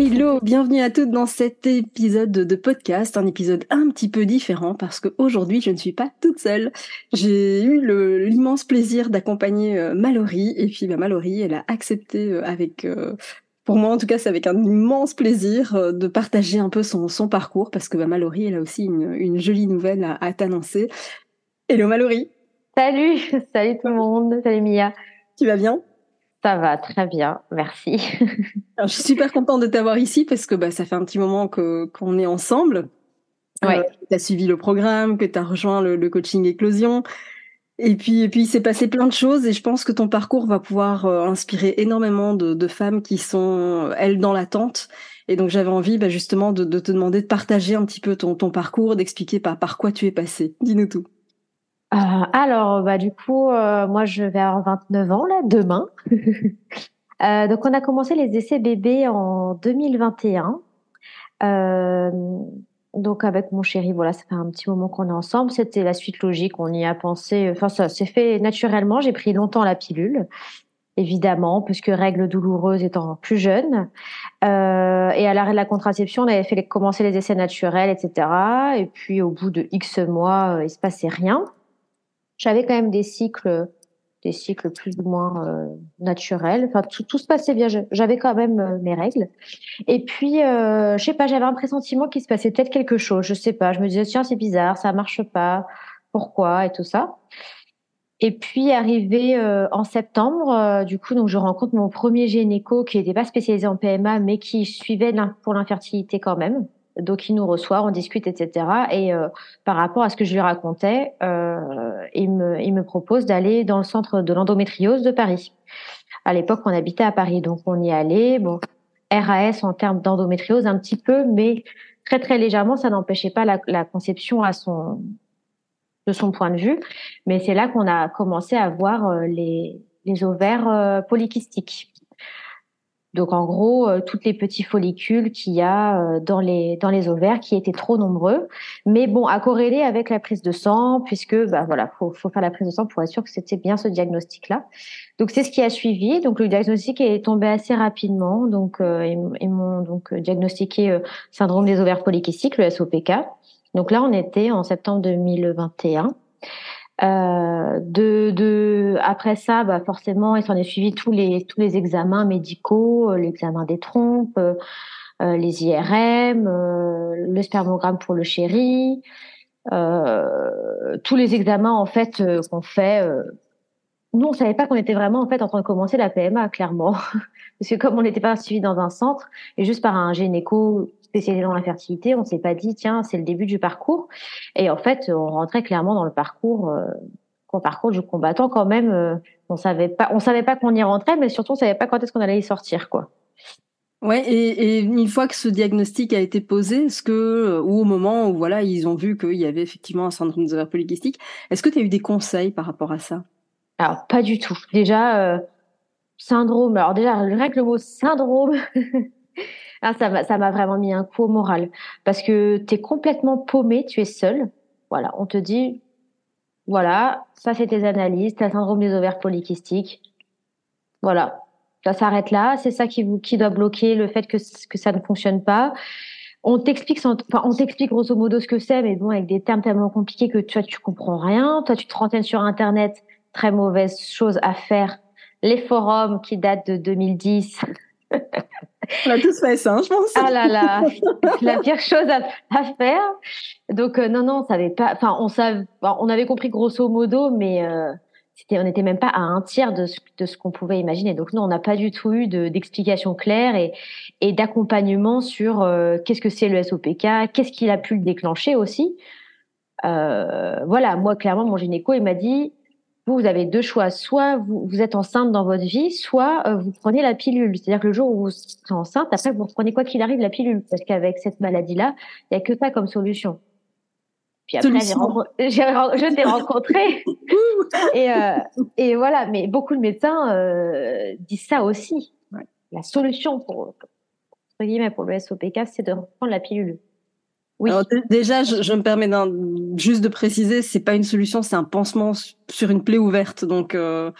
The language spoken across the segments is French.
Hello, bienvenue à toutes dans cet épisode de podcast, un épisode un petit peu différent parce qu'aujourd'hui je ne suis pas toute seule. J'ai eu l'immense plaisir d'accompagner euh, Mallory et puis bah, Mallory elle a accepté euh, avec, euh, pour moi en tout cas c'est avec un immense plaisir de partager un peu son, son parcours parce que bah, Mallory elle a aussi une, une jolie nouvelle à, à t'annoncer. Hello Mallory Salut, salut tout le monde, salut Mia. Tu vas bien? Ça va très bien, merci. je suis super contente de t'avoir ici parce que bah, ça fait un petit moment que qu'on est ensemble. Ouais. Euh, tu as suivi le programme, que tu as rejoint le, coaching éclosion. Et puis, et puis, il s'est passé plein de choses et je pense que ton parcours va pouvoir euh, inspirer énormément de, de, femmes qui sont, elles, dans l'attente. Et donc, j'avais envie bah, justement de, de, te demander de partager un petit peu ton, ton parcours, d'expliquer par, par quoi tu es passé. Dis-nous tout. Euh, alors, bah, du coup, euh, moi, je vais avoir 29 ans, là, demain. euh, donc, on a commencé les essais bébés en 2021. Euh, donc, avec mon chéri, voilà, ça fait un petit moment qu'on est ensemble. C'était la suite logique, on y a pensé. Enfin, ça s'est fait naturellement. J'ai pris longtemps la pilule évidemment, puisque règles douloureuses étant plus jeune. Euh, et à l'arrêt de la contraception, on avait fait commencer les essais naturels, etc. Et puis au bout de X mois, euh, il se passait rien j'avais quand même des cycles des cycles plus ou moins euh, naturels. Enfin, tout, tout, se passait bien. J'avais quand même euh, mes règles. Et puis, euh, je sais pas, j'avais un pressentiment qu'il se passait peut-être quelque chose. Je sais pas. Je me disais tiens, c'est bizarre, ça marche pas. Pourquoi et tout ça. Et puis, arrivé euh, en septembre, du coup, donc je rencontre mon premier gynéco qui n'était pas spécialisé en PMA, mais qui suivait pour l'infertilité quand même. Donc il nous reçoit, on discute, etc. Et euh, par rapport à ce que je lui racontais, euh, il, me, il me propose d'aller dans le centre de l'endométriose de Paris. À l'époque, on habitait à Paris, donc on y allait. Bon, RAS en termes d'endométriose un petit peu, mais très très légèrement, ça n'empêchait pas la, la, conception à son de son point de vue. Mais c'est là qu'on a commencé à voir euh, les, les ovaires euh, polykystiques. Donc en gros, euh, toutes les petits follicules qu'il y a euh, dans les dans les ovaires qui étaient trop nombreux, mais bon à corréler avec la prise de sang puisque bah voilà faut faut faire la prise de sang pour être sûr que c'était bien ce diagnostic là. Donc c'est ce qui a suivi. Donc le diagnostic est tombé assez rapidement. Donc euh, ils, m'ont donc diagnostiqué syndrome des ovaires polykystiques, le SOPK. Donc là on était en septembre 2021. Euh, de, de, après ça, bah forcément, il s'en est suivi tous les tous les examens médicaux, euh, l'examen des trompes, euh, euh les IRM, euh, le spermogramme pour le chéri, tous les examens en fait qu'on fait. nous, on savait pas qu'on était vraiment en fait en train de commencer la PMA, clairement, parce que comme on n'était pas suivi dans un centre et juste par un gynéco spécialisé dans la fertilité, on s'est pas dit tiens c'est le début du parcours. Et en fait, on rentrait clairement dans le parcours, euh, parcours du combattant quand même. Euh, on savait pas, on savait pas qu'on y rentrait, mais surtout on savait pas quand est-ce qu'on allait y sortir quoi. Ouais, et, et, une fois que ce diagnostic a été posé, est-ce que, ou au moment où voilà, ils ont vu qu'il y avait effectivement un syndrome des ovaires polykystiques, est-ce que tu as eu des conseils par rapport à ça? Alors, pas du tout. Déjà, euh, syndrome, alors déjà, rien que le mot syndrome, Ah, ça m'a vraiment mis un coup au moral parce que tu es complètement paumé, tu es seul. Voilà, on te dit, voilà, ça c'est tes analyses, tu as syndrome des ovaires polykystiques. Voilà, ça s'arrête là. C'est ça qui, doit bloquer le fait que, que ça ne fonctionne pas. On t'explique, enfin, on t'explique grosso modo ce que c'est, mais bon, avec des termes tellement compliqués que toi, tu comprends rien. Toi, tu te renseignes sur Internet, très mauvaise chose à faire. Les forums qui datent de 2010. On a tous fait ça, je pense. Ah là là, la pire chose à, faire. Donc euh, non non, on savait pas. Enfin, on savait, on avait compris grosso modo, mais euh, on n'était même pas à un tiers de ce, qu'on pouvait imaginer. Donc nous, on n'a pas du tout eu d'explication claire et, d'accompagnement sur euh, qu'est-ce que c'est le SOPK, qu'est-ce qu'il a pu le déclencher aussi. Voilà, moi clairement, mon gynéco, il m'a dit, vous, vous avez deux choix, soit vous, vous êtes enceinte dans votre vie, soit euh, vous prenez la pilule. C'est-à-dire que le jour où vous êtes enceinte, après vous reprenez quoi qu'il arrive la pilule, parce qu'avec cette maladie-là, il n'y a que ça comme solution. Puis après, je t'ai rencontré. et, euh, et voilà, mais beaucoup de médecins euh, disent ça aussi. La solution pour, guillemets, pour le SOPK, c'est de reprendre la pilule. Oui. Déjà, je, je me permets juste de préciser, c'est pas une solution, c'est un pansement sur une plaie ouverte. Donc, euh,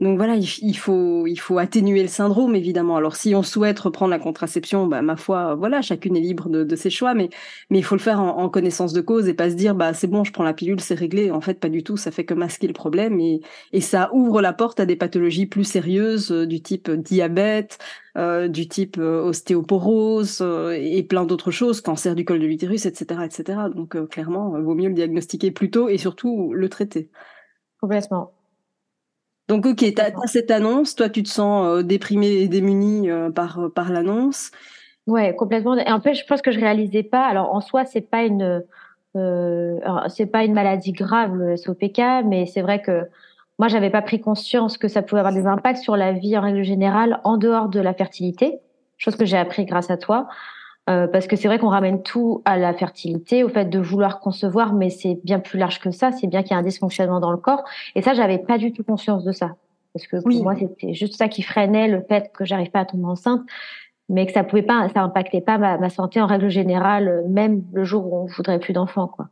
donc voilà, il, faut il faut atténuer le syndrome évidemment. Alors si on souhaite reprendre la contraception, bah ma foi, voilà, chacune est libre de, de ses choix, mais mais il faut le faire en, connaissance de cause et pas se dire bah c'est bon, je prends la pilule, c'est réglé. En fait, pas du tout. Ça fait que masquer le problème et et ça ouvre la porte à des pathologies plus sérieuses euh, du type diabète, euh, du type euh, ostéoporose et plein d'autres choses, cancer du col de l'utérus, etc., etc. Donc clairement, vaut mieux le diagnostiquer plus tôt et surtout le traiter. Complètement. Donc, ok, tu as, cette annonce, toi, tu te sens euh, déprimé et démuni euh, par, euh, par l'annonce. Ouais, complètement. Et en fait, je pense que je réalisais pas. Alors, en soi, c'est pas une, c'est pas une maladie grave le SOPK, mais c'est vrai que moi, j'avais pas pris conscience que ça pouvait avoir des impacts sur la vie en règle générale en dehors de la fertilité, chose que j'ai appris grâce à toi. Euh, parce que c'est vrai qu'on ramène tout à la fertilité, au fait de vouloir concevoir, mais c'est bien plus large que ça. C'est bien qu'il y a un dysfonctionnement dans le corps. Et ça, j'avais pas du tout conscience de ça, parce que pour moi, c'était juste ça qui freinait le fait que j'arrive pas à tomber enceinte, mais que ça pouvait pas, ça impactait pas ma, ma santé en règle générale, même le jour où on voudrait plus d'enfants, quoi.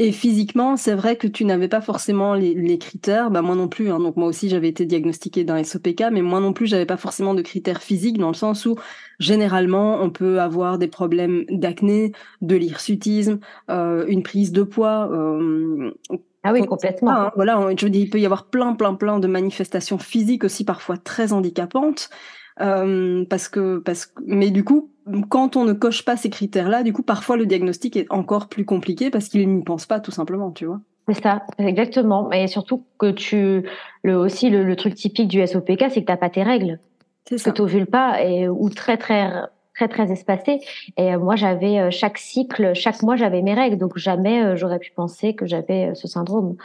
Et physiquement, c'est vrai que tu n'avais pas forcément les, les critères, bah moi non plus. Hein. Donc moi aussi, j'avais été diagnostiquée d'un SOPK, mais moi non plus, j'avais pas forcément de critères physiques dans le sens où généralement, on peut avoir des problèmes d'acné, de l'hirsutisme, euh, une prise de poids. Euh, ah oui, complètement. Hein. voilà, je dis, il peut y avoir plein, plein, plein de manifestations physiques aussi parfois très handicapantes. Euh, parce que, parce que, mais du coup, quand on ne coche pas ces critères-là, du coup, parfois le diagnostic est encore plus compliqué parce qu'il n'y pense pas tout simplement, tu vois. C'est ça, exactement. Et surtout que tu, le aussi le, truc typique du SOPK, c'est que t'as pas tes règles. C'est ça. Que t'ovules pas et ou très très très très espacé. Et euh, moi, j'avais euh, chaque cycle, chaque mois, j'avais mes règles, donc jamais j'aurais pu penser que j'avais ce syndrome.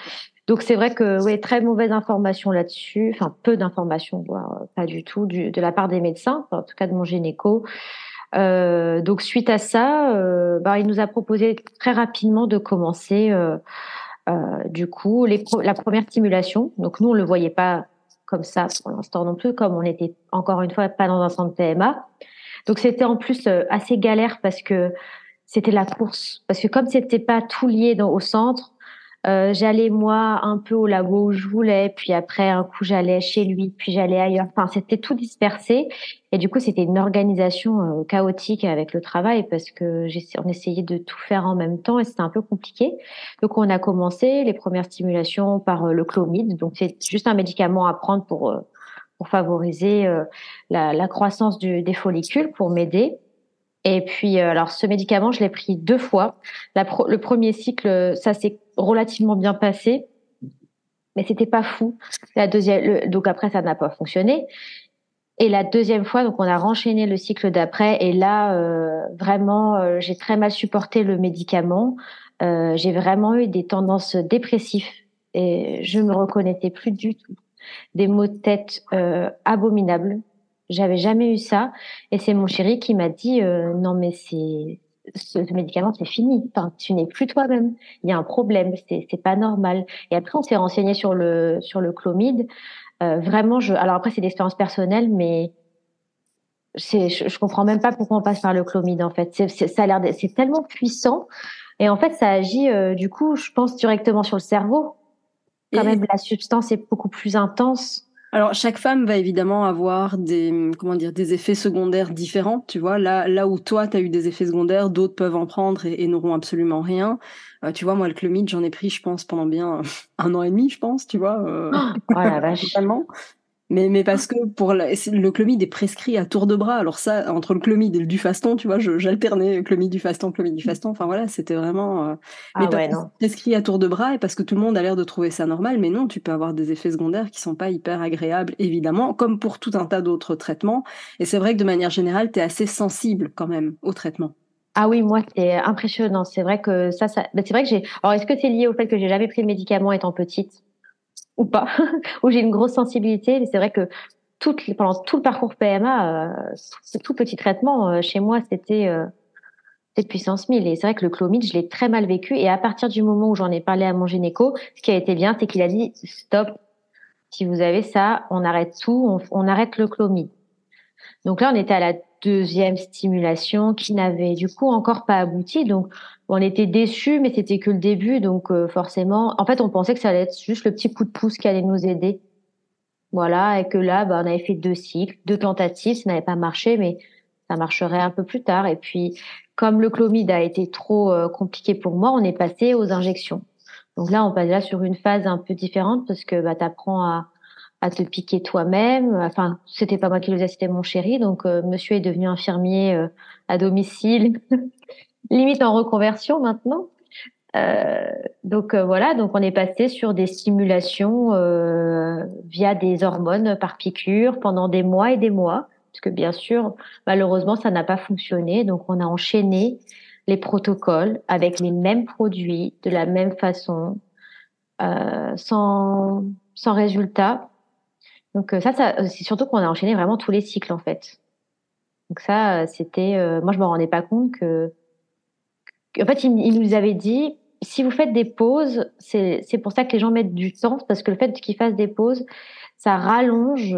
Donc c'est vrai que oui, très mauvaise information là-dessus, enfin peu d'informations, voire pas du tout, du, de la part des médecins, en tout cas de mon gynéco. Euh, donc suite à ça, euh, bah, il nous a proposé très rapidement de commencer euh, du coup les la première stimulation. Donc nous on le voyait pas comme ça pour l'instant non plus, comme on était encore une fois pas dans un centre PMA. Donc c'était en plus assez galère parce que c'était la course, parce que comme c'était pas tout lié dans, au centre, euh, j'allais moi un peu au labo où je voulais, puis après un coup j'allais chez lui, puis j'allais ailleurs. Enfin, c'était tout dispersé et du coup c'était une organisation euh, chaotique avec le travail parce que on essayait de tout faire en même temps et c'était un peu compliqué. Donc on a commencé les premières stimulations par euh, le clomide. Donc c'est juste un médicament à prendre pour pour favoriser la, la, croissance du, des follicules, pour m'aider. Et puis, alors, ce médicament, je l'ai pris deux fois. Le premier cycle, ça s'est relativement bien passé, mais c'était pas fou. La deuxième, donc après, ça n'a pas fonctionné. Et la deuxième fois, donc on a renchaîné le cycle d'après, et là, euh, vraiment, euh, j'ai très mal supporté le médicament. Euh, j'ai vraiment eu des tendances dépressives et je me reconnaissais plus du tout. Des maux de tête abominables. J'avais jamais eu ça, et c'est mon chéri qui m'a dit non mais c'est ce, médicament, c'est fini. Enfin, tu n'es plus toi-même. Il y a un problème. C'est, c'est pas normal. Et après, on s'est renseigné sur le sur le chlomide. Euh, vraiment, je. Alors après, c'est l'expérience personnelle, mais je, je, comprends même pas pourquoi on passe par le chlomide. En fait, c'est, ça a l'air, c'est tellement puissant. Et en fait, ça agit euh, du coup, je pense directement sur le cerveau. Quand même, la substance est beaucoup plus intense. Alors chaque femme va évidemment avoir des comment dire des effets secondaires différents, tu vois. Là là où toi tu as eu des effets secondaires, d'autres peuvent en prendre et, n'auront absolument rien. Euh, tu vois moi le clomide, j'en ai pris je pense pendant bien un an et demi, je pense, tu vois. Euh, oh, la vache. Mais, mais parce que pour le clomide est prescrit à tour de bras. Alors ça, entre le clomide et le faston, tu vois, j'alternais clomide du faston, clomide du faston. Enfin voilà, c'était vraiment euh, ah ouais, non. prescrit à tour de bras et parce que tout le monde a l'air de trouver ça normal. Mais non, tu peux avoir des effets secondaires qui sont pas hyper agréables, évidemment, comme pour tout un tas d'autres traitements. Et c'est vrai que de manière générale, tu es assez sensible quand même au traitement. Ah oui, moi c'est impressionnant. C'est vrai que ça, ça... Ben, c'est vrai que j'ai. Alors est-ce que c'est lié au fait que j'ai jamais pris de médicaments étant petite? Ou pas, où j'ai une grosse sensibilité c'est vrai que pendant tout le parcours PMA, euh, tout petit traitement euh, chez moi, c'était euh, puissance 1000. Et c'est vrai que le clomide, je l'ai très mal vécu. Et à partir du moment où j'en ai parlé à mon gynéco, ce qui a été bien, c'est qu'il a dit stop. Si vous avez ça, on arrête tout, on, on arrête le clomide. Donc là, on était à la deuxième stimulation qui n'avait du coup encore pas abouti. Donc on était déçus, mais c'était que le début. Donc euh, forcément, en fait, on pensait que ça allait être juste le petit coup de pouce qui allait nous aider. Voilà, et que là, bah, on avait fait deux cycles, deux tentatives, ça n'avait pas marché, mais ça marcherait un peu plus tard. Et puis, comme le clomide a été trop euh, compliqué pour moi, on est passé aux injections. Donc là, on passe là sur une phase un peu différente parce que bah, tu à, à te piquer toi-même. Enfin, c'était pas moi qui le faisais, c'était mon chéri. Donc, euh, monsieur est devenu infirmier euh, à domicile, limite en reconversion maintenant. Euh, donc voilà, donc on est passé sur des stimulations via des hormones par piqûre pendant des mois et des mois, parce que bien sûr, malheureusement, ça n'a pas fonctionné. Donc on a enchaîné les protocoles avec les mêmes produits, de la même façon, sans sans résultat. Donc euh, ça, euh, c'est surtout qu'on a enchaîné vraiment tous les cycles en fait. Donc ça, euh, c'était, moi je me rendais pas compte que, en fait, il, nous avait dit, si vous faites des pauses, c'est pour ça que les gens mettent du temps parce que le fait qu'ils fassent des pauses, ça rallonge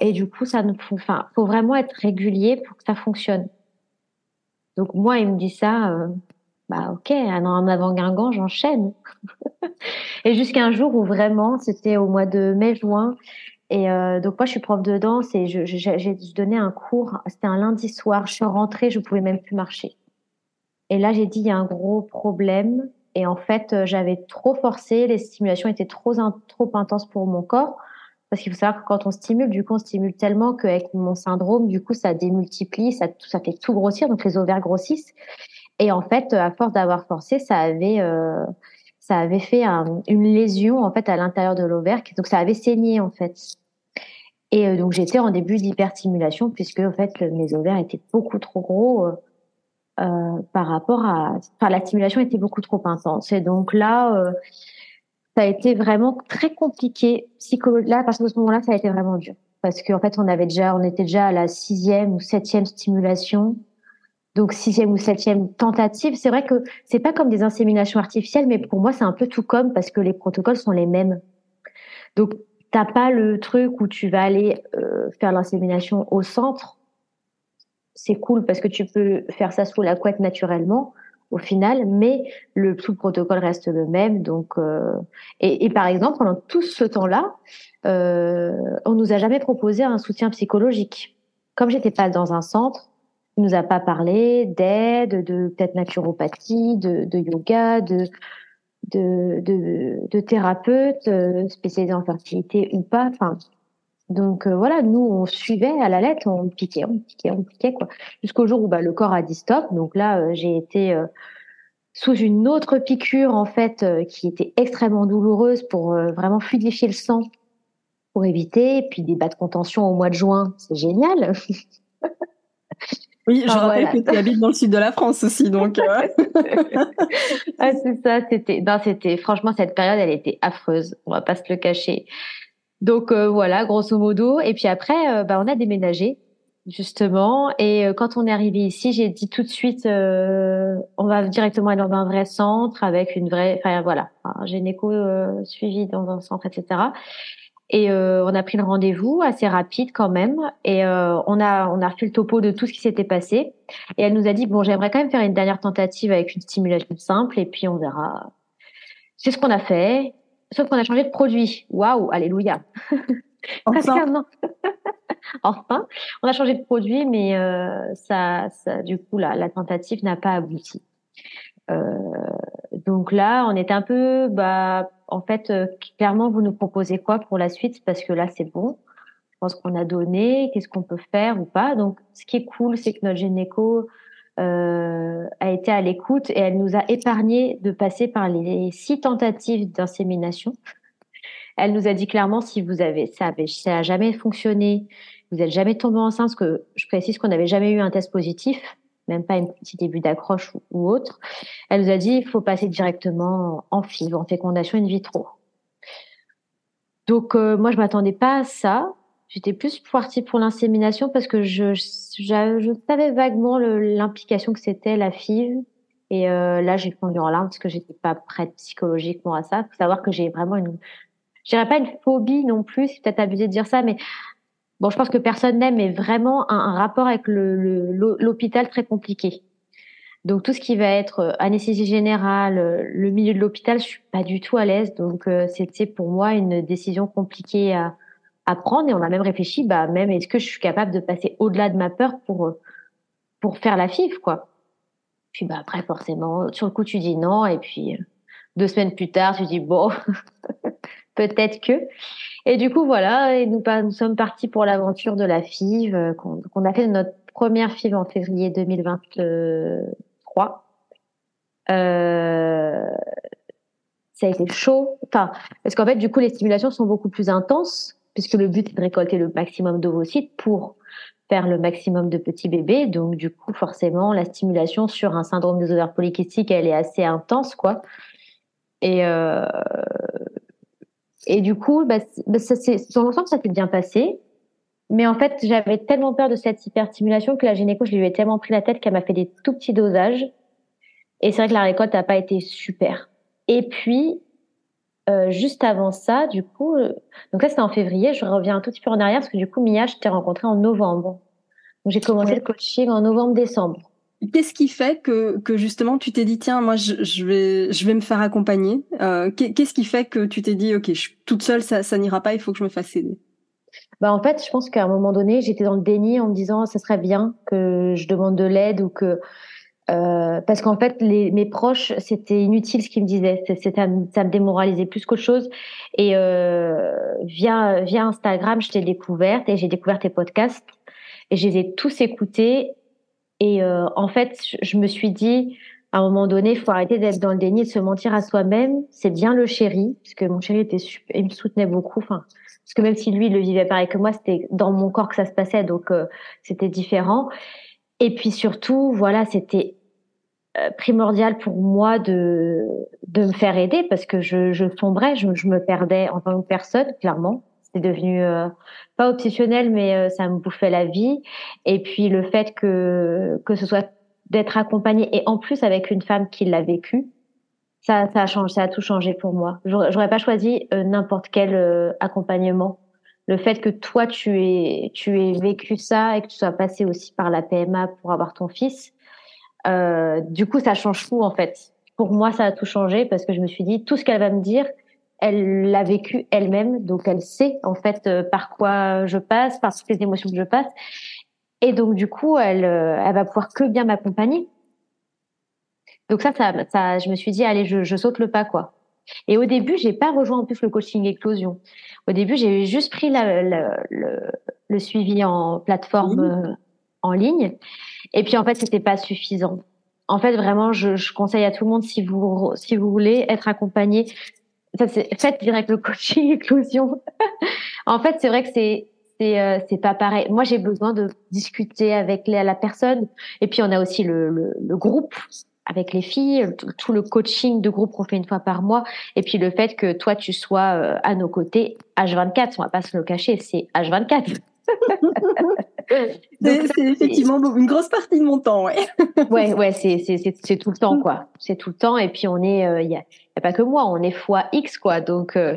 et du coup ça ne, enfin, faut vraiment être régulier pour que ça fonctionne. Donc moi, il me dit ça, bah ok, en avant Guingamp, j'enchaîne. et jusqu'à un jour où vraiment, c'était au mois de mai-juin, et euh, donc moi, je suis prof de danse et j'ai je, donné un cours. C'était un lundi soir. Je suis rentrée, je pouvais même plus marcher. Et là, j'ai dit il y a un gros problème. Et en fait, euh, j'avais trop forcé. Les stimulations étaient trop trop intenses pour mon corps. Parce qu'il faut savoir que quand on stimule, du coup, on stimule tellement qu'avec mon syndrome, du coup, ça démultiplie, ça, ça fait tout grossir, donc les ovaires grossissent. Et en fait, à force d'avoir forcé, ça avait, euh, ça avait fait une lésion en fait à l'intérieur de l'ovaire, donc ça avait saigné en fait. Et euh, donc j'étais en début d'hyperstimulation puisque en fait mes ovaires étaient beaucoup trop gros euh, euh, par rapport à, enfin la stimulation était beaucoup trop intense. Et donc là, euh, ça a été vraiment très compliqué psychologiquement. Là, parce que ce moment-là, ça a été vraiment dur parce qu'en fait on avait déjà, on était déjà à la sixième ou septième stimulation. Donc sixième ou septième tentative, c'est vrai que c'est pas comme des inséminations artificielles, mais pour moi c'est un peu tout comme parce que les protocoles sont les mêmes. Donc t'as pas le truc où tu vas aller euh, faire l'insémination au centre? C'est cool parce que tu peux faire ça sous la couette naturellement au final, mais le tout protocole reste le même. Donc, euh, et, et, par exemple, pendant tout ce temps-là, euh, on nous a jamais proposé un soutien psychologique. Comme j'étais pas dans un centre, il nous a pas parlé d'aide, de peut-être naturopathie, de, de yoga, de de, de, de thérapeutes euh, spécialisés en fertilité ou pas. Enfin, donc euh, voilà, nous on suivait à la lettre, on piquait, on piquait, on piquait quoi, jusqu'au jour où bah, le corps a dit stop. Donc là, euh, j'ai été sous une autre piqûre en fait qui était extrêmement douloureuse pour vraiment fluidifier le sang pour éviter. Puis des bas de contention au mois de juin, c'est génial. Oui, je rappelle que tu habites dans le sud de la France aussi, donc. Euh. ah, c'est ça, c'était, non, c'était, franchement, cette période, elle était affreuse. On va pas se le cacher. Donc euh, voilà, grosso modo. Et puis après, euh, bah, on a déménagé justement. Et quand on est arrivé ici, j'ai dit tout de suite, on va directement aller dans un vrai centre avec une vraie, enfin voilà, un gynéco suivi dans un centre, etc. Et euh, on a pris le rendez-vous assez rapide quand même. Et euh, on a on a refait le topo de tout ce qui s'était passé. Et elle nous a dit bon, j'aimerais quand même faire une dernière tentative avec une stimulation simple et puis on verra. C'est ce qu'on a fait. Sauf qu'on a changé de produit. Waouh, alléluia. Enfin. enfin, on a changé de produit, mais euh, ça, ça, du coup, la, la tentative n'a pas abouti. Euh, donc là, on est un peu, bah, en fait, euh, clairement, vous nous proposez quoi pour la suite? Parce que là, c'est bon. pense qu'on a donné, qu'est-ce qu'on peut faire ou pas? Donc, ce qui est cool, c'est que notre gynéco euh, a été à l'écoute et elle nous a épargné de passer par les six tentatives d'insémination. Elle nous a dit clairement si vous avez ça, ça a jamais fonctionné, vous n'êtes jamais tombé enceinte, parce que je précise qu'on n'avait jamais eu un test positif, même pas un petit début d'accroche ou, autre. Elle nous a dit il faut passer directement en FIV, en fécondation in vitro. Donc euh, moi je m'attendais pas à ça. J'étais plus partie pour l'insémination parce que je, je, savais vaguement l'implication que c'était la FIV. Et euh, là, j'ai fondu en larmes parce que j'étais pas prête psychologiquement à ça. Faut savoir que j'ai vraiment une, je dirais pas une phobie non plus, c'est peut-être abusé de dire ça, mais bon, je pense que personne n'aime, mais vraiment un, rapport avec l'hôpital le, très compliqué. Donc tout ce qui va être euh, anesthésie générale, euh, le milieu de l'hôpital, je suis pas du tout à l'aise. Donc euh, c'était pour moi une décision compliquée à, à, prendre et on a même réfléchi, bah même est-ce que je suis capable de passer au-delà de ma peur pour pour faire la FIF quoi? Puis bah après forcément sur le coup tu dis non et puis deux semaines plus tard tu dis bon peut-être que. Et du coup voilà et nous, nous sommes partis pour l'aventure de la FIV qu'on a fait notre première FIV en février 2020. 3. Euh, ça a été chaud. Enfin, parce qu'en fait, du coup, les stimulations sont beaucoup plus intenses, puisque le but est de récolter le maximum d'ovocytes pour faire le maximum de petits bébés. Donc, du coup, forcément, la stimulation sur un syndrome des ovaires polykystiques, elle est assez intense, quoi. Et euh, et du coup, bah, bah ça, sur l'ensemble, ça s'est bien passé. Mais en fait, j'avais tellement peur de cette hyperstimulation que la gynéco, je lui ai tellement pris la tête qu'elle m'a fait des tout petits dosages. Et c'est vrai que la récolte n'a pas été super. Et puis, euh, juste avant ça, du coup, euh, donc là c'était en février, je reviens un tout petit peu en arrière parce que du coup, Mia, je t'ai rencontré en novembre. Donc j'ai commencé le coaching en novembre-décembre. Qu'est-ce qui fait que, que justement tu t'es dit tiens moi je, vais je vais me faire accompagner euh, Qu'est-ce qui fait que tu t'es dit ok je suis toute seule ça, ça n'ira pas il faut que je me fasse aider? Bah en fait, je pense qu'à un moment donné, j'étais dans le déni en me disant ça serait bien que je demande de l'aide ou que euh, parce qu'en fait, les, mes proches, c'était inutile ce qu'ils me disaient. C'était, ça me démoralisait plus qu'autre chose. Et euh, via via Instagram, je t'ai découverte et j'ai découvert tes podcasts et je les ai tous écoutés. Et euh, en fait, je me suis dit, à un moment donné, il faut arrêter d'être dans le déni, de se mentir à soi-même. C'est bien le chéri, parce que mon chéri était il me soutenait beaucoup. Enfin, parce que même si lui, le vivait pareil que moi, c'était dans mon corps que ça se passait, donc euh, c'était différent. Et puis surtout, voilà, c'était euh, primordial pour moi de de me faire aider parce que je, je sombrais, je, je me perdais en tant que personne, clairement. C'était devenu euh, pas obsessionnel, mais ça me bouffait la vie. Et puis le fait que que ce soit d'être accompagnée et en plus avec une femme qui l'a vécu, ça, ça a changé, ça a tout changé pour moi. J'aurais pas choisi euh, n'importe quel euh, accompagnement. Le fait que toi tu aies, tu aies vécu ça et que tu sois passé aussi par la PMA pour avoir ton fils, euh, du coup ça change tout en fait. Pour moi, ça a tout changé parce que je me suis dit tout ce qu'elle va me dire, elle l'a vécu elle-même, donc elle sait en fait euh, par quoi je passe, par toutes les émotions que je passe, et donc du coup elle, elle va pouvoir que bien m'accompagner donc ça, ça, ça, je me suis dit, allez, je, je saute le pas, quoi. Et au début, j'ai pas rejoint en plus le coaching éclosion. Au début, j'ai juste pris la, le, le, suivi en plateforme euh, en ligne. Et puis en fait, c'était pas suffisant. En fait, vraiment, je, je, conseille à tout le monde si vous si vous voulez être accompagné, faites direct le coaching éclosion. en fait, c'est vrai que c'est c'est euh, c'est pas pareil. Moi, j'ai besoin de discuter avec la, la personne. Et puis on a aussi le, le, le groupe avec les filles, tout le coaching de groupe qu'on fait une fois par mois, et puis le fait que toi tu sois euh, à nos côtés H24, on va pas se le cacher, c'est H24. c'est effectivement une grosse partie de mon temps, ouais. ouais, ouais, c'est tout le temps, quoi. C'est tout le temps, et puis on est, il euh, y, a, pas que moi, on est fois X, quoi. Donc, euh,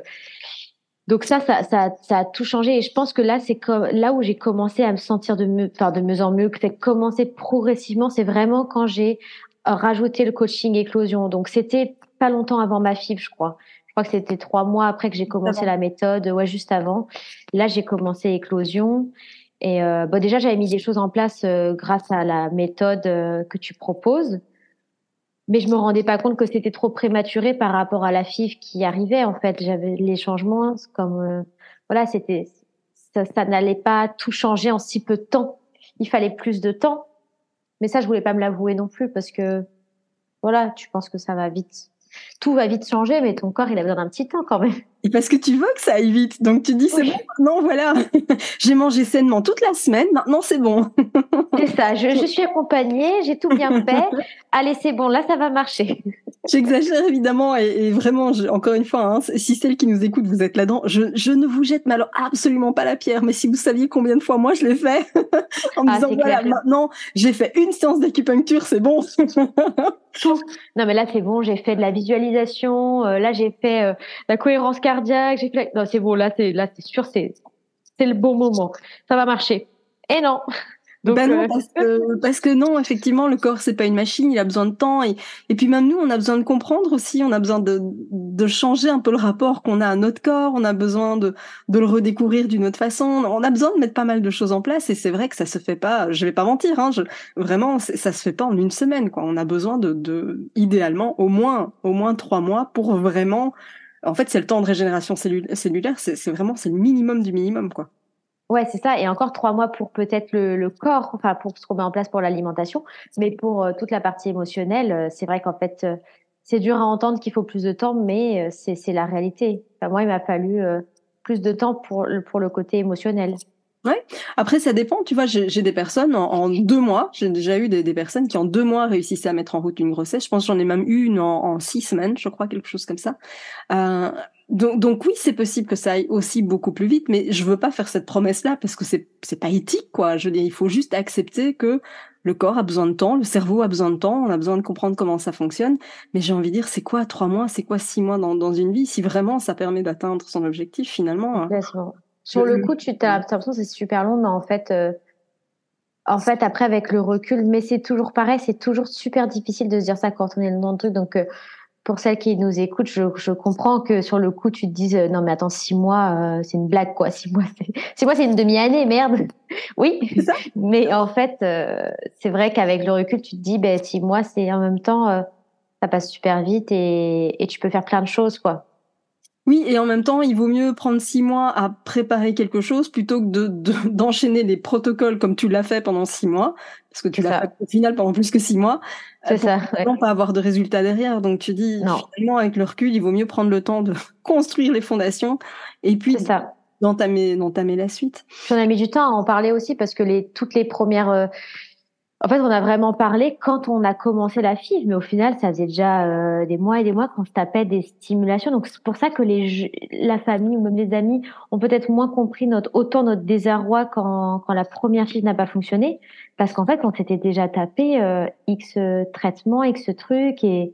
donc ça, ça, ça, ça, a tout changé. Et je pense que là, c'est comme là où j'ai commencé à me sentir de mieux, enfin de mieux en mieux, que c'est commencé progressivement. C'est vraiment quand j'ai rajouter le coaching éclosion. Donc c'était pas longtemps avant ma fibre, je crois. Je crois que c'était trois mois après que j'ai commencé la méthode, ouais, juste avant. Là, j'ai commencé éclosion. Et euh, bon, déjà, j'avais mis des choses en place euh, grâce à la méthode euh, que tu proposes. Mais je me rendais pas compte que c'était trop prématuré par rapport à la FIF qui arrivait. En fait, j'avais les changements comme voilà, c'était ça, ça n'allait pas tout changer en si peu de temps. Il fallait plus de temps. Mais ça, je voulais pas me l'avouer non plus parce que voilà, tu penses que ça va vite. Tout va vite changer, mais ton corps, il a besoin d'un petit temps quand même. Et parce que tu veux que ça aille vite. Donc tu dis, c'est bon, maintenant, voilà. j'ai mangé sainement toute la semaine, maintenant c'est bon. c'est ça, je, je, suis accompagnée, j'ai tout bien fait. Allez, c'est bon, là, ça va marcher. J'exagère évidemment et, vraiment, encore une fois, hein, si celles qui nous écoutent, vous êtes là-dedans, je, je, ne vous jette mais alors absolument pas la pierre. Mais si vous saviez combien de fois moi je l'ai fait, en me ah, disant voilà, maintenant j'ai fait une séance d'acupuncture, c'est bon. non mais là c'est bon, j'ai fait de la visualisation, euh, là j'ai fait euh, la cohérence cardiaque, j'ai fait non c'est bon, là c'est là c'est sûr c'est c'est le bon moment, ça va marcher. Et non. Ben non, euh, parce que, parce que non, effectivement, le corps c'est pas une machine, il a besoin de temps et, et puis même nous, on a besoin de comprendre aussi, on a besoin de, de changer un peu le rapport qu'on a à notre corps, on a besoin de, de le redécouvrir d'une autre façon, on a besoin de mettre pas mal de choses en place et c'est vrai que ça se fait pas, je vais pas mentir, hein, je, vraiment, ça se fait pas en une semaine, quoi. On a besoin de, de idéalement au moins, au moins trois mois pour vraiment, en fait, c'est le temps de régénération cellulaire, c'est vraiment c'est le minimum du minimum, quoi. Ouais, c'est ça. Et encore trois mois pour peut-être le, corps, enfin pour qu'on met en place pour l'alimentation, mais pour euh, toute la partie émotionnelle, euh, c'est vrai qu'en fait, euh, c'est dur à entendre qu'il faut plus de temps, mais c'est la réalité. Moi, il m'a fallu plus de temps pour pour le côté émotionnel. Ouais. Après, ça dépend. Tu vois, j'ai des personnes en, deux mois. J'ai déjà eu des, des, personnes qui en deux mois réussissaient à mettre en route une grossesse. Je pense j'en ai même eu une en, six semaines, je crois, quelque chose comme ça. Euh, donc, donc oui, c'est possible que ça aille aussi beaucoup plus vite, mais je veux pas faire cette promesse-là parce que c'est c'est pas éthique, quoi. Je veux dire, il faut juste accepter que le corps a besoin de temps, le cerveau a besoin de temps, on a besoin de comprendre comment ça fonctionne. Mais j'ai envie de dire, c'est quoi trois mois, c'est quoi six mois dans, dans une vie Si vraiment ça permet d'atteindre son objectif, finalement. Hein? Sur le coup, tu as l'impression que c'est super long, mais en fait, euh, en fait, après avec le recul, mais c'est toujours pareil, c'est toujours super difficile de se dire ça quand on est dans le truc. Donc euh, pour celles qui nous écoutent, je, je, comprends que sur le coup, tu te dises non mais attends six mois, euh, c'est une blague quoi. Six mois, c'est six mois, c'est une demi-année, merde. oui, ça mais en fait, euh, c'est vrai qu'avec le recul, tu te dis ben six mois, c'est en même temps, euh, ça passe super vite et, et tu peux faire plein de choses quoi. Oui, et en même temps, il vaut mieux prendre six mois à préparer quelque chose plutôt que de d'enchaîner des protocoles comme tu l'as fait pendant six mois, parce que tu l'as fait au final pendant plus que six mois. C'est ça. Ouais. pas avoir de résultats derrière. Donc tu dis finalement avec le recul, il vaut mieux prendre le temps de construire les fondations et puis d'entamer d'entamer la suite. J'en ai mis du temps à en parler aussi parce que les toutes les premières euh, en fait, on a vraiment parlé quand on a commencé la FIV, mais au final, ça faisait déjà euh, des mois et des mois qu'on se tapait des stimulations. Donc, c'est pour ça que les, la famille ou même les amis ont peut-être moins compris notre, autant notre désarroi quand, quand la première FIV n'a pas fonctionné. Parce qu'en fait, on s'était déjà tapé euh, X traitements, X trucs, et,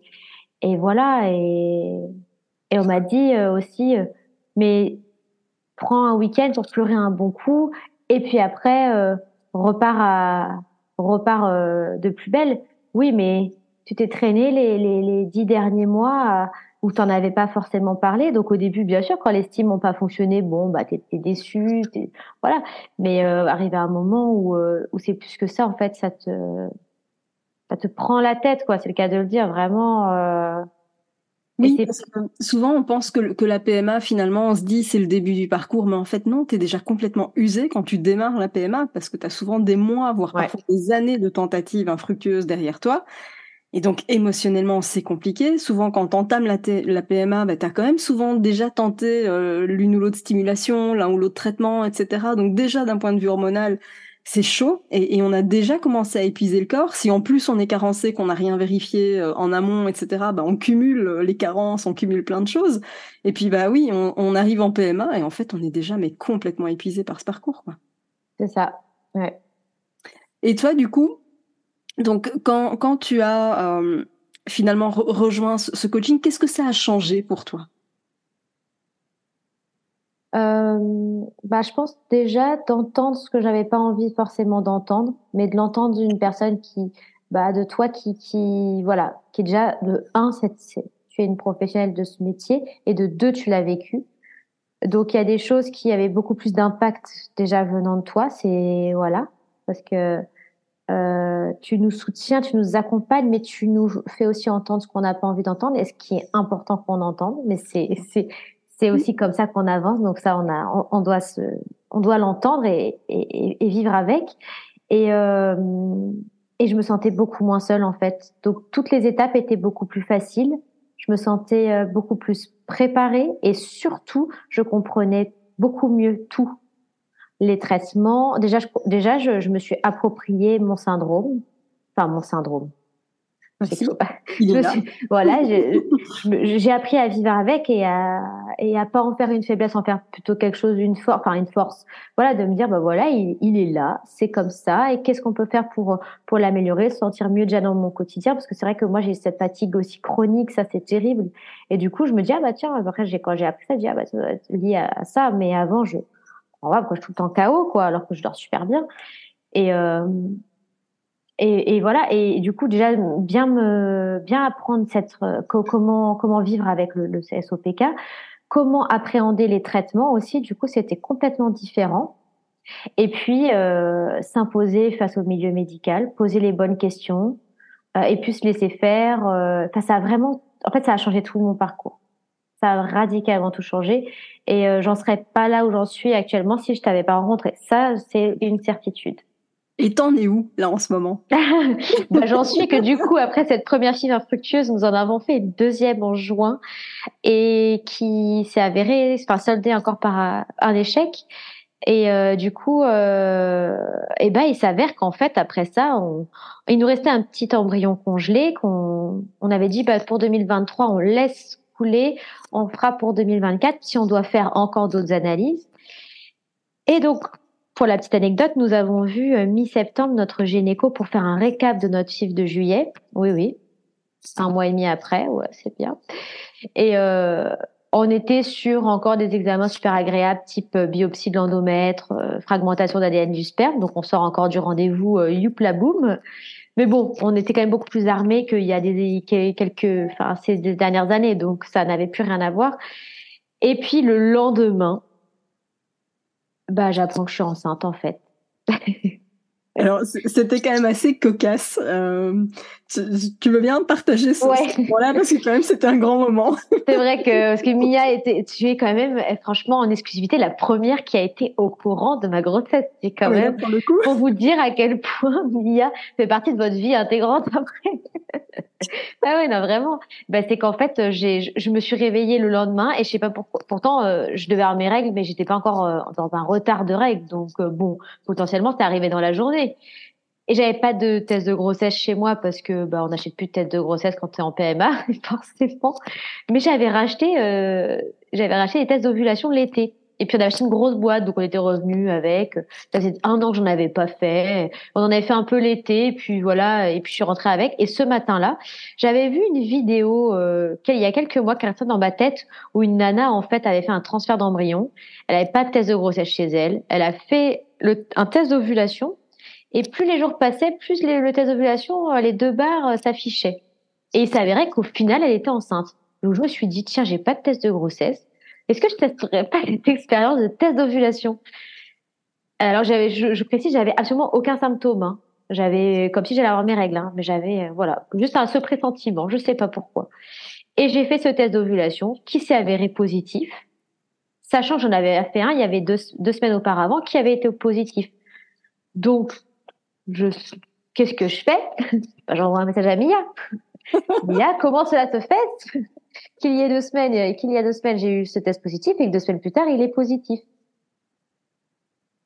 et voilà. Et, et on m'a dit euh, aussi, mais prends un week-end pour pleurer un bon coup, et puis après, repars à repart euh, de plus belle. Oui, mais tu t'es traîné les, les, les, dix derniers mois où tu n'en avais pas forcément parlé. Donc au début, bien sûr, quand les styles n'ont pas fonctionné, bon, bah t'es es déçu, voilà. Mais euh, arrivé à un moment où, euh, où c'est plus que ça, en fait, ça te ça te prend la tête, quoi. C'est le cas de le dire, vraiment. Oui, parce que souvent on pense que, que, la PMA, finalement, on se dit c'est le début du parcours, mais en fait non, tu es déjà complètement usé quand tu démarres la PMA, parce que tu as souvent des mois, voire parfois des années de tentatives infructueuses derrière toi. Et donc émotionnellement, c'est compliqué. Souvent, quand t'entames la, la PMA, bah, tu as quand même souvent déjà tenté euh, l'une ou l'autre stimulation, l'un ou l'autre traitement, etc. Donc déjà, d'un point de vue hormonal, c'est chaud et, on a déjà commencé à épuiser le corps. Si en plus on est carencé, qu'on n'a rien vérifié euh, en amont, etc., bah on cumule euh, les carences, on cumule plein de choses. Et puis bah oui, on, arrive en PMA et en fait on est déjà mais complètement épuisé par ce parcours. C'est ça. Ouais. Et toi du coup, donc quand, quand tu as euh, finalement rejoint ce coaching, qu'est-ce que ça a changé pour toi? Euh, bah, je pense déjà d'entendre ce que j'avais pas envie forcément d'entendre, mais de l'entendre d'une personne qui, bah, de toi qui, qui, voilà, qui déjà de un, tu es une professionnelle de ce métier, et de deux, tu l'as vécu. Donc il y a des choses qui avaient beaucoup plus d'impact déjà venant de toi, c'est voilà, parce que euh, tu nous soutiens, tu nous accompagnes, mais tu nous fais aussi entendre ce qu'on n'a pas envie d'entendre et ce qui est important qu'on entende. Mais c'est c'est aussi comme ça qu'on avance. Donc ça, on a, on, doit se, on doit l'entendre et, et, et, vivre avec. Et, euh, et je me sentais beaucoup moins seule en fait. Donc toutes les étapes étaient beaucoup plus faciles. Je me sentais euh, beaucoup plus préparée et surtout, je comprenais beaucoup mieux tout. Les traitements. Déjà, je, déjà, je, je me suis approprié mon syndrome. Enfin, mon syndrome voilà, j'ai appris à vivre avec et à et à pas en faire une faiblesse, en faire plutôt quelque chose d'une force, enfin une force. Voilà, de me dire bah voilà, il, il est là, c'est comme ça et qu'est-ce qu'on peut faire pour pour l'améliorer, se sentir mieux déjà dans mon quotidien? Parce que c'est vrai que moi j'ai cette fatigue aussi chronique, ça c'est terrible. Et du coup, je me dis ah bah tiens, après j'ai quand j'ai appris ça, je dis ah bah ça doit être lié à, ça, mais avant je on va quoi, je suis tout le temps KO quoi, alors que je dors super bien. Et euh, et, et, voilà. Et du coup, déjà bien me bien apprendre cette euh, comment comment vivre avec le, le CSOPK, comment appréhender les traitements aussi. Du coup, c'était complètement différent. Et puis euh, s'imposer face au milieu médical, poser les bonnes questions, euh, et puis se laisser faire. Euh, ça a vraiment, en fait, ça a changé tout mon parcours. Ça a radicalement tout changé. Et euh, j'en serais pas là où j'en suis actuellement si je t'avais pas rencontré. Ça, c'est une certitude. Et t'en es où, là, en ce moment? Bah, J'en suis que du coup, après cette première fille infructueuse, nous en avons fait une deuxième en juin et qui s'est avérée, enfin, soldée encore par un échec. Et euh, du coup, euh, eh ben, il s'avère qu'en fait, après ça, on, il nous restait un petit embryon congelé qu'on on avait dit bah, pour 2023, on laisse couler, on fera pour 2024 si on doit faire encore d'autres analyses. Et donc, pour la petite anecdote, nous avons vu euh, mi-septembre notre gynéco pour faire un récap de notre chiffre de juillet. Oui, oui. Un mois et demi après, ouais, c'est bien. Et euh, on était sur encore des examens super agréables, type euh, biopsie de l'endomètre, fragmentation d'ADN du sperme. Donc on sort encore du rendez-vous, youp la boum. Mais bon, on était quand même beaucoup plus armés qu'il y a quelques, enfin ces dernières années, donc ça n'avait plus rien à voir. Et puis le lendemain, bah, j'apprends que je suis enceinte en fait. Alors, c'était quand même assez cocasse. Euh, tu, veux bien partager ce, moment-là? Parce que quand même c'était un grand moment. c'est vrai que parce que Mia était, tu es quand même franchement en exclusivité la première qui a été au courant de ma grossesse. C'est quand même pour, le coup. pour vous dire à quel point Mia fait partie de votre vie intégrante après. ah oui, non vraiment. Bah, c'est qu'en fait j'ai, je me suis réveillée le lendemain et je sais pas pourquoi. Pourtant euh, je devais avoir mes règles mais j'étais pas encore euh, dans un retard de règles donc bon potentiellement c'est arrivé dans la journée. Et j'avais pas de test de grossesse chez moi parce que bah on n'achète plus de test de grossesse quand tu es en PMA forcément. Mais j'avais racheté euh, j'avais racheté des tests d'ovulation l'été. Et puis on avait acheté une grosse boîte, donc on était revenu avec. Ça faisait un an que j'en avais pas fait. On en avait fait un peu l'été, puis voilà, et puis je suis rentrée avec. Et ce matin-là, j'avais vu une vidéo euh, il y a quelques mois qui restait dans ma tête où une nana en fait avait fait un transfert d'embryon. Elle avait pas de test de grossesse chez elle. Elle a fait un test d'ovulation et plus les jours passaient, plus le test d'ovulation, euh, les deux barres euh, s'affichaient. Et il s'avérait qu'au final, elle était enceinte. Donc je me suis dit, tiens, j'ai pas de test de grossesse. Est-ce que je testerais pas cette expérience de test d'ovulation? Alors j'avais, je, je, précise, j'avais absolument aucun symptôme. Hein. J'avais comme si j'allais avoir mes règles, hein. mais j'avais euh, voilà juste un ce pressentiment. Je sais pas pourquoi. Et j'ai fait ce test d'ovulation qui s'est avéré positif, sachant que j'en avais fait un il y avait deux, deux semaines auparavant qui avait été positif. Donc je, qu'est-ce que je fais? Bah, J'envoie un message à Mia. Mia, comment cela se fait qu'il y ait deux semaines, qu'il y a deux semaines, j'ai eu ce test positif et que deux semaines plus tard, il est positif?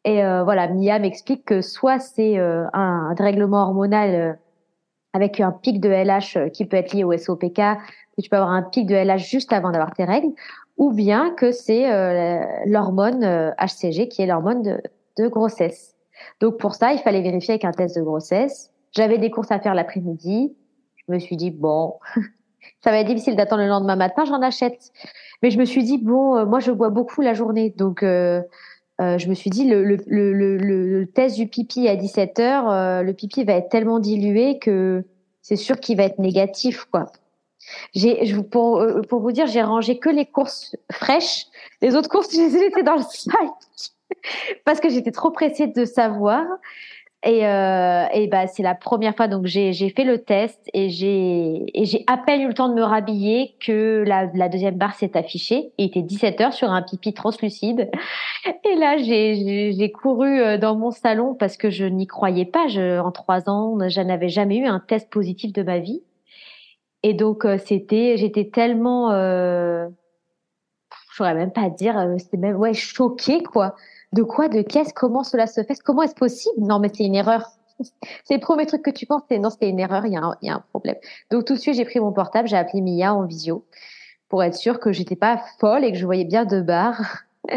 Et euh, voilà, Mia m'explique que soit c'est euh, un dérèglement hormonal euh, avec un pic de LH qui peut être lié au SOPK, que tu peux avoir un pic de LH juste avant d'avoir tes règles, ou bien que c'est l'hormone HCG qui est l'hormone de, de grossesse. Donc pour ça, il fallait vérifier avec un test de grossesse. J'avais des courses à faire l'après-midi. Je me suis dit bon, ça va être difficile d'attendre le lendemain matin, j'en achète. Mais je me suis dit bon, euh, moi je bois beaucoup la journée, donc euh, euh, je me suis dit le, test du pipi à 17 heures, euh, le pipi va être tellement dilué que c'est sûr qu'il va être négatif quoi. Pour pour vous dire, j'ai rangé que les courses fraîches. Les autres courses, je les ai laissées dans le sac parce que j'étais trop pressée de savoir. Et, euh, bah, c'est la première fois, donc j'ai fait le test et j'ai à peine eu le temps de me rhabiller que la, deuxième barre s'est affichée. Il était 17 heures sur un pipi translucide. Et là, j'ai couru euh, dans mon salon parce que je n'y croyais pas. En trois ans, je n'avais jamais eu un test positif de ma vie. Et donc, euh, c'était, j'étais tellement, euh, je saurais même pas dire, c'était même, ouais, choquée, quoi de quoi, de qu'est-ce, comment cela se fait, comment est-ce possible? Non, mais c'est une erreur. C'est le premier truc que tu penses, non, c'était une erreur, il y, a un, il y a un problème. Donc tout de suite, j'ai pris mon portable, j'ai appelé Mia en visio pour être sûre que j'étais pas folle et que je voyais bien deux barres.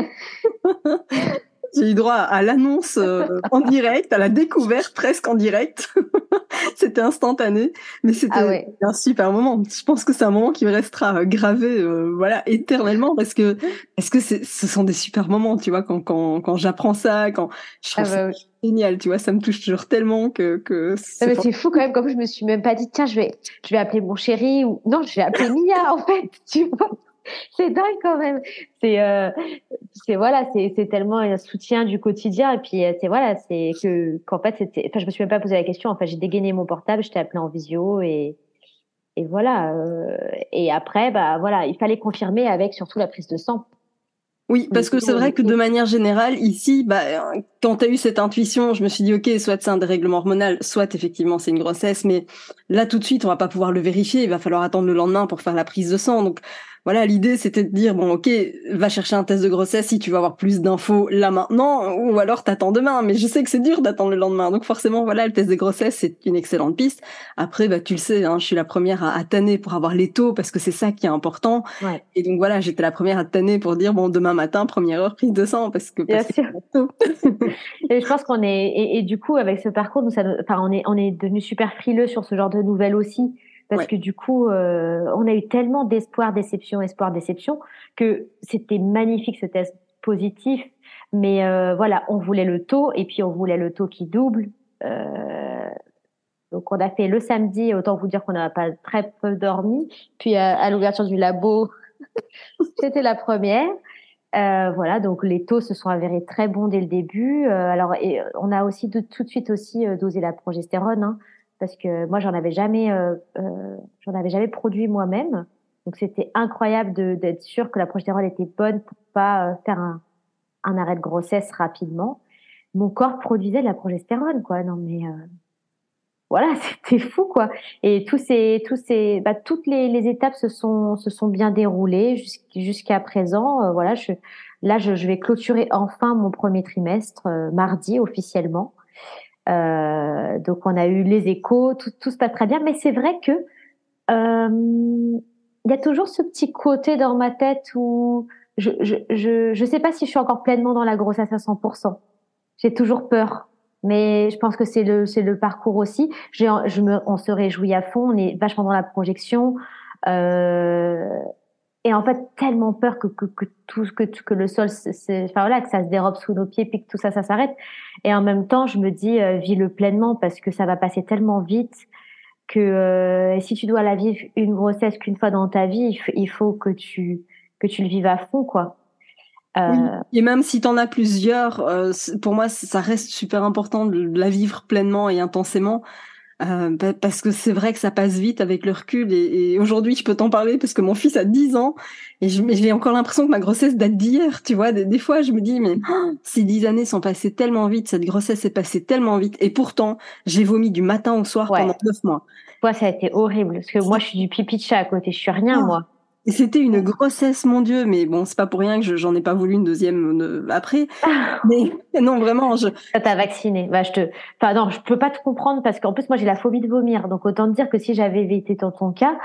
J'ai eu droit à l'annonce euh, en direct, à la découverte presque en direct. c'était instantané, mais c'était ah un super moment. Je pense que c'est un moment qui me restera gravé, euh, voilà, éternellement parce que est-ce que ce sont des super moments, tu vois, quand quand quand j'apprends ça, quand je trouve ah bah ça génial, tu vois, ça me touche toujours tellement que que. C'est fou quand même, comme je me suis même pas dit tiens je vais je vais appeler mon chéri ou non je vais appeler Mia en fait, tu vois c'est dingue quand même. C'est, euh, c'est voilà, c'est, c'est tellement un soutien du quotidien. Et puis euh, c'est voilà, c'est que qu'en fait c'était. Enfin, je me suis même pas posé la question. En fait, j'ai dégainé mon portable, je t'ai appelé en visio et et voilà. Euh, et après, bah voilà, il fallait confirmer avec surtout la prise de sang. Oui, parce que c'est vrai que de manière générale, ici, bah, quand tu as eu cette intuition, je me suis dit, OK, soit c'est un dérèglement hormonal, soit effectivement c'est une grossesse, mais là, tout de suite, on va pas pouvoir le vérifier, il va falloir attendre le lendemain pour faire la prise de sang. Donc, voilà, l'idée c'était de dire bon ok, va chercher un test de grossesse si tu veux avoir plus d'infos là maintenant, ou alors t'attends demain. Mais je sais que c'est dur d'attendre le lendemain, donc forcément voilà, le test de grossesse c'est une excellente piste. Après bah tu le sais, hein, je suis la première à, à tanner pour avoir les taux parce que c'est ça qui est important. Et donc voilà, j'étais la première à tanner pour dire bon demain matin première heure prise de sang parce que. Bien sûr. et je pense qu'on est et, du coup avec ce parcours, nous ça, enfin on est on est devenu super frileux sur ce genre de nouvelles aussi parce que du coup, euh, on a eu tellement d'espoir, déception, espoir, déception, que c'était magnifique ce test positif. Mais euh, voilà, on voulait le taux et puis on voulait le taux qui double. Euh, donc on a fait le samedi, autant vous dire qu'on n'a pas très peu dormi. Puis à, l'ouverture du labo, c'était la première. Euh, voilà, donc les taux se sont avérés très bons dès le début. Euh, alors, et on a aussi de, tout de suite aussi euh, dosé la progestérone. Hein parce que moi j'en avais jamais euh, euh, j'en avais jamais produit moi-même. Donc c'était incroyable d'être sûr que la progestérone était bonne pour pas euh, faire un, un, arrêt de grossesse rapidement. Mon corps produisait de la progestérone quoi. Non mais euh, voilà c'était fou quoi. Et tous ces tous ces bah, toutes les, les, étapes se sont se sont bien déroulées jusqu'à présent. Euh, voilà je là je, je, vais clôturer enfin mon premier trimestre mardi officiellement euh, donc on a eu les échos, tout, tout se passe très bien, mais c'est vrai que euh, il y a toujours ce petit côté dans ma tête où je je je je sais pas si je suis encore pleinement dans la grossesse à 100%. J'ai toujours peur, mais je pense que c'est le c'est le parcours aussi. J'ai je me on se réjouit à fond, on est vachement dans la projection. Euh, et en fait tellement peur que, que, que tout que, que le sol enfin voilà que ça se dérobe sous nos pieds puis que tout ça ça s'arrête. Et en même temps je me dis euh, vis-le pleinement parce que ça va passer tellement vite que euh, si tu dois la vivre une grossesse qu'une fois dans ta vie il faut que tu que tu le vives à fond quoi. Euh... Et même si tu en as plusieurs, pour moi, ça reste super important de la vivre pleinement et intensément. Euh, parce que c'est vrai que ça passe vite avec le recul et, et aujourd'hui je peux t'en parler parce que mon fils a 10 ans et j'ai encore l'impression que ma grossesse date d'hier, tu vois. Des, des, fois je me dis mais oh, ces 10 années sont passées tellement vite, cette grossesse est passée tellement vite et pourtant j'ai vomi du matin au soir pendant 9 mois. Moi ça a été horrible parce que moi je suis du pipi de chat à côté, je suis rien moi. Et c'était une grossesse, mon Dieu, mais bon, c'est pas pour rien que j'en ai pas voulu une deuxième euh, après. mais non, vraiment, je. T'as vacciné. Bah, je te. Enfin non, je peux pas te comprendre parce qu'en plus moi j'ai la phobie de vomir, donc autant te dire que si j'avais été dans ton cas,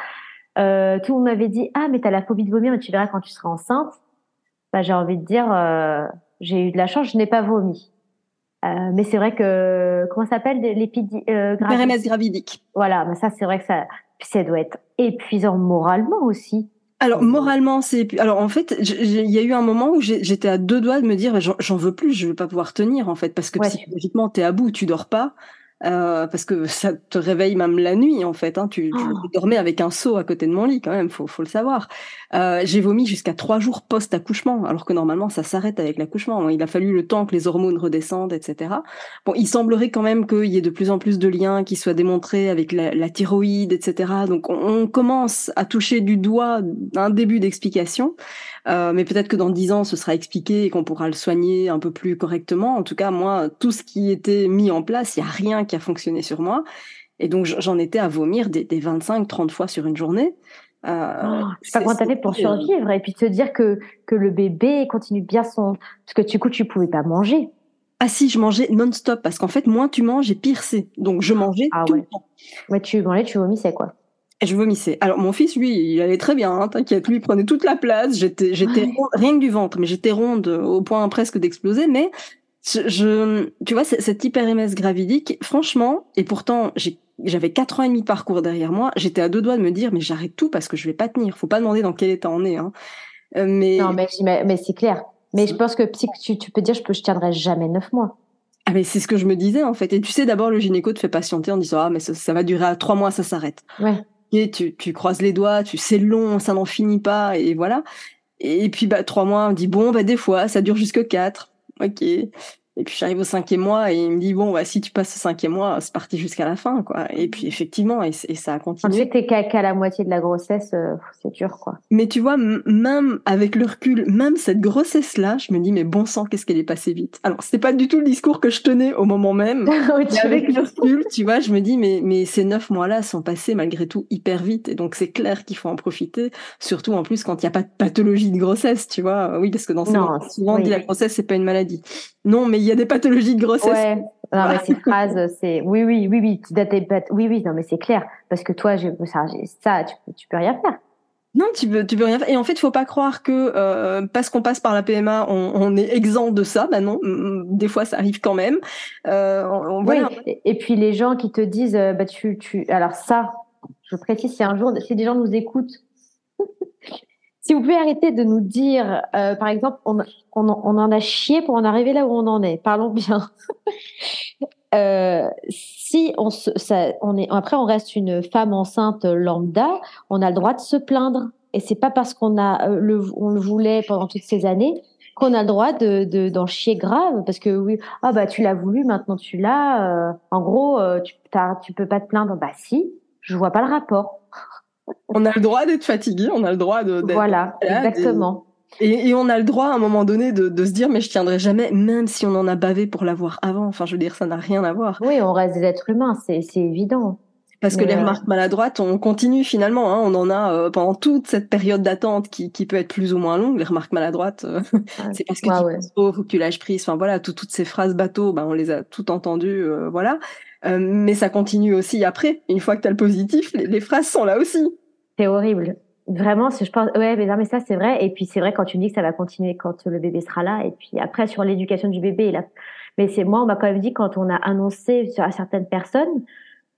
euh, tout le monde m'avait dit ah mais t'as la phobie de vomir, mais tu verras quand tu seras enceinte. Bah j'ai envie de dire, euh, j'ai eu de la chance, je n'ai pas vomi. Euh, mais c'est vrai que comment ça s'appelle l'épidie euh, gravidique. Voilà, mais ça c'est vrai que ça, ça doit être épuisant moralement aussi. Alors moralement, c'est alors en fait, il y a eu un moment où j'étais à deux doigts de me dire j'en veux plus, je veux pas pouvoir tenir en fait parce que psychologiquement t'es à bout, tu dors pas. Euh, parce que ça te réveille même la nuit en fait. Hein. Tu, tu, Oh. dormais avec un seau à côté de mon lit quand même, faut, faut le savoir. Euh, j'ai vomi jusqu'à trois jours post-accouchement, alors que normalement ça s'arrête avec l'accouchement. Il a fallu le temps que les hormones redescendent, etc. Bon, il semblerait quand même qu'il y ait de plus en plus de liens qui soient démontrés avec la, la thyroïde, etc. Donc on, on commence à toucher du doigt un début d'explication. Euh, mais peut-être que dans dix ans, ce sera expliqué et qu'on pourra le soigner un peu plus correctement. En tout cas, moi, tout ce qui était mis en place, il n'y a rien qui a fonctionné sur moi. Et donc, j'en étais à vomir des, des 25, 30 fois sur une journée. Euh, oh, pas comment t'avais pour survivre et puis te dire que que le bébé continue bien son parce que du coup tu pouvais pas manger. Ah si, je mangeais non-stop parce qu'en fait, moins tu manges et pire c'est. Donc je mangeais ah, tout ouais. le temps. Ouais, tu mangeais, tu vomissais quoi. Et je vomissais. Alors mon fils, lui, il allait très bien, hein, t'inquiète, lui il prenait toute la place. J'étais, j'étais ouais. rien que du ventre, mais j'étais ronde au point presque d'exploser. Mais je, je, tu vois, cette hyper MS gravidique, franchement, et pourtant j'avais quatre ans et demi de parcours derrière moi, j'étais à deux doigts de me dire mais j'arrête tout parce que je vais pas tenir. Faut pas demander dans quel état on est. Hein. Euh, mais non, mais, mais c'est clair. Mais je pense que tu, tu peux dire je peux, je tiendrai jamais neuf mois. Ah mais c'est ce que je me disais en fait. Et tu sais, d'abord le gynéco te fait patienter en disant ah mais ça, ça va durer à trois mois, ça s'arrête. Ouais. Et tu, tu croises les doigts, tu c'est long, ça n'en finit pas et voilà. Et puis bah trois mois, on dit bon bah des fois ça dure jusque quatre. Ok. Et puis j'arrive au cinquième mois et il me dit bon bah si tu passes au cinquième mois c'est parti jusqu'à la fin quoi. Et puis effectivement et, et ça a continué. Que t'es qu'à qu la moitié de la grossesse, euh, c'est dur quoi. Mais tu vois même avec le recul, même cette grossesse là, je me dis mais bon sang qu'est-ce qu'elle est passée vite. Alors c'était pas du tout le discours que je tenais au moment même. mais avec le recul, tu vois, je me dis mais mais ces neuf mois là sont passés malgré tout hyper vite et donc c'est clair qu'il faut en profiter. Surtout en plus quand il y a pas de pathologie de grossesse, tu vois. Oui parce que dans ces non, moments, souvent oui. on dit la grossesse c'est pas une maladie. Non, mais il y a des pathologies de grossesse. Ouais. Non, mais ces phrases, c'est oui, oui, oui, oui, oui, oui, non, mais c'est clair parce que toi, je, ça, ça, tu, tu peux rien faire. Non, tu peux, tu peux rien faire. Et en fait, il faut pas croire que euh, parce qu'on passe par la PMA, on, on, est exempt de ça. Bah non, des fois, ça arrive quand même. Euh, on, oui. Voilà. Et puis les gens qui te disent, bah tu, tu, alors ça, je précise, si un jour, si des gens nous écoutent. Si vous pouvez arrêter de nous dire, euh, par exemple, on, en a chié pour en arriver là où on en est. Parlons bien. euh, si on, se, on est, après on reste une femme enceinte lambda, on a le droit de se plaindre. Et c'est pas parce qu'on a euh, le, on voulait pendant toutes ces années qu'on a le droit de, de d'en chier grave parce que oui ah bah tu l'as voulu maintenant tu l'as euh, en gros tu tu peux pas te plaindre bah si je vois pas le rapport on a le droit d'être fatigué, on a le droit de. Voilà, exactement. Et, et, on a le droit à un moment donné de, de, se dire mais je tiendrai jamais, même si on en a bavé pour l'avoir avant. Enfin, je veux dire, ça n'a rien à voir. Oui, on reste des êtres humains, c'est évident. Parce que mais les remarques maladroites, on continue finalement. Hein, on en a euh, pendant toute cette période d'attente qui, qui peut être plus ou moins longue. Les remarques maladroites, euh, c'est parce que ouais, tu ouais. que tu lâches prise. Enfin voilà, tout, toutes ces phrases bateaux, ben, on les a toutes entendues. Euh, voilà. mais ça continue aussi après. Une fois que tu as le positif, les, les phrases sont là aussi. C'est horrible. Vraiment, je pense, ouais, mais non, mais ça, c'est vrai. Et puis, c'est vrai quand tu me dis que ça va continuer quand le bébé sera là. Et puis, après, sur l'éducation du bébé. Mais c'est moi, on m'a quand même dit quand on a annoncé à certaines personnes.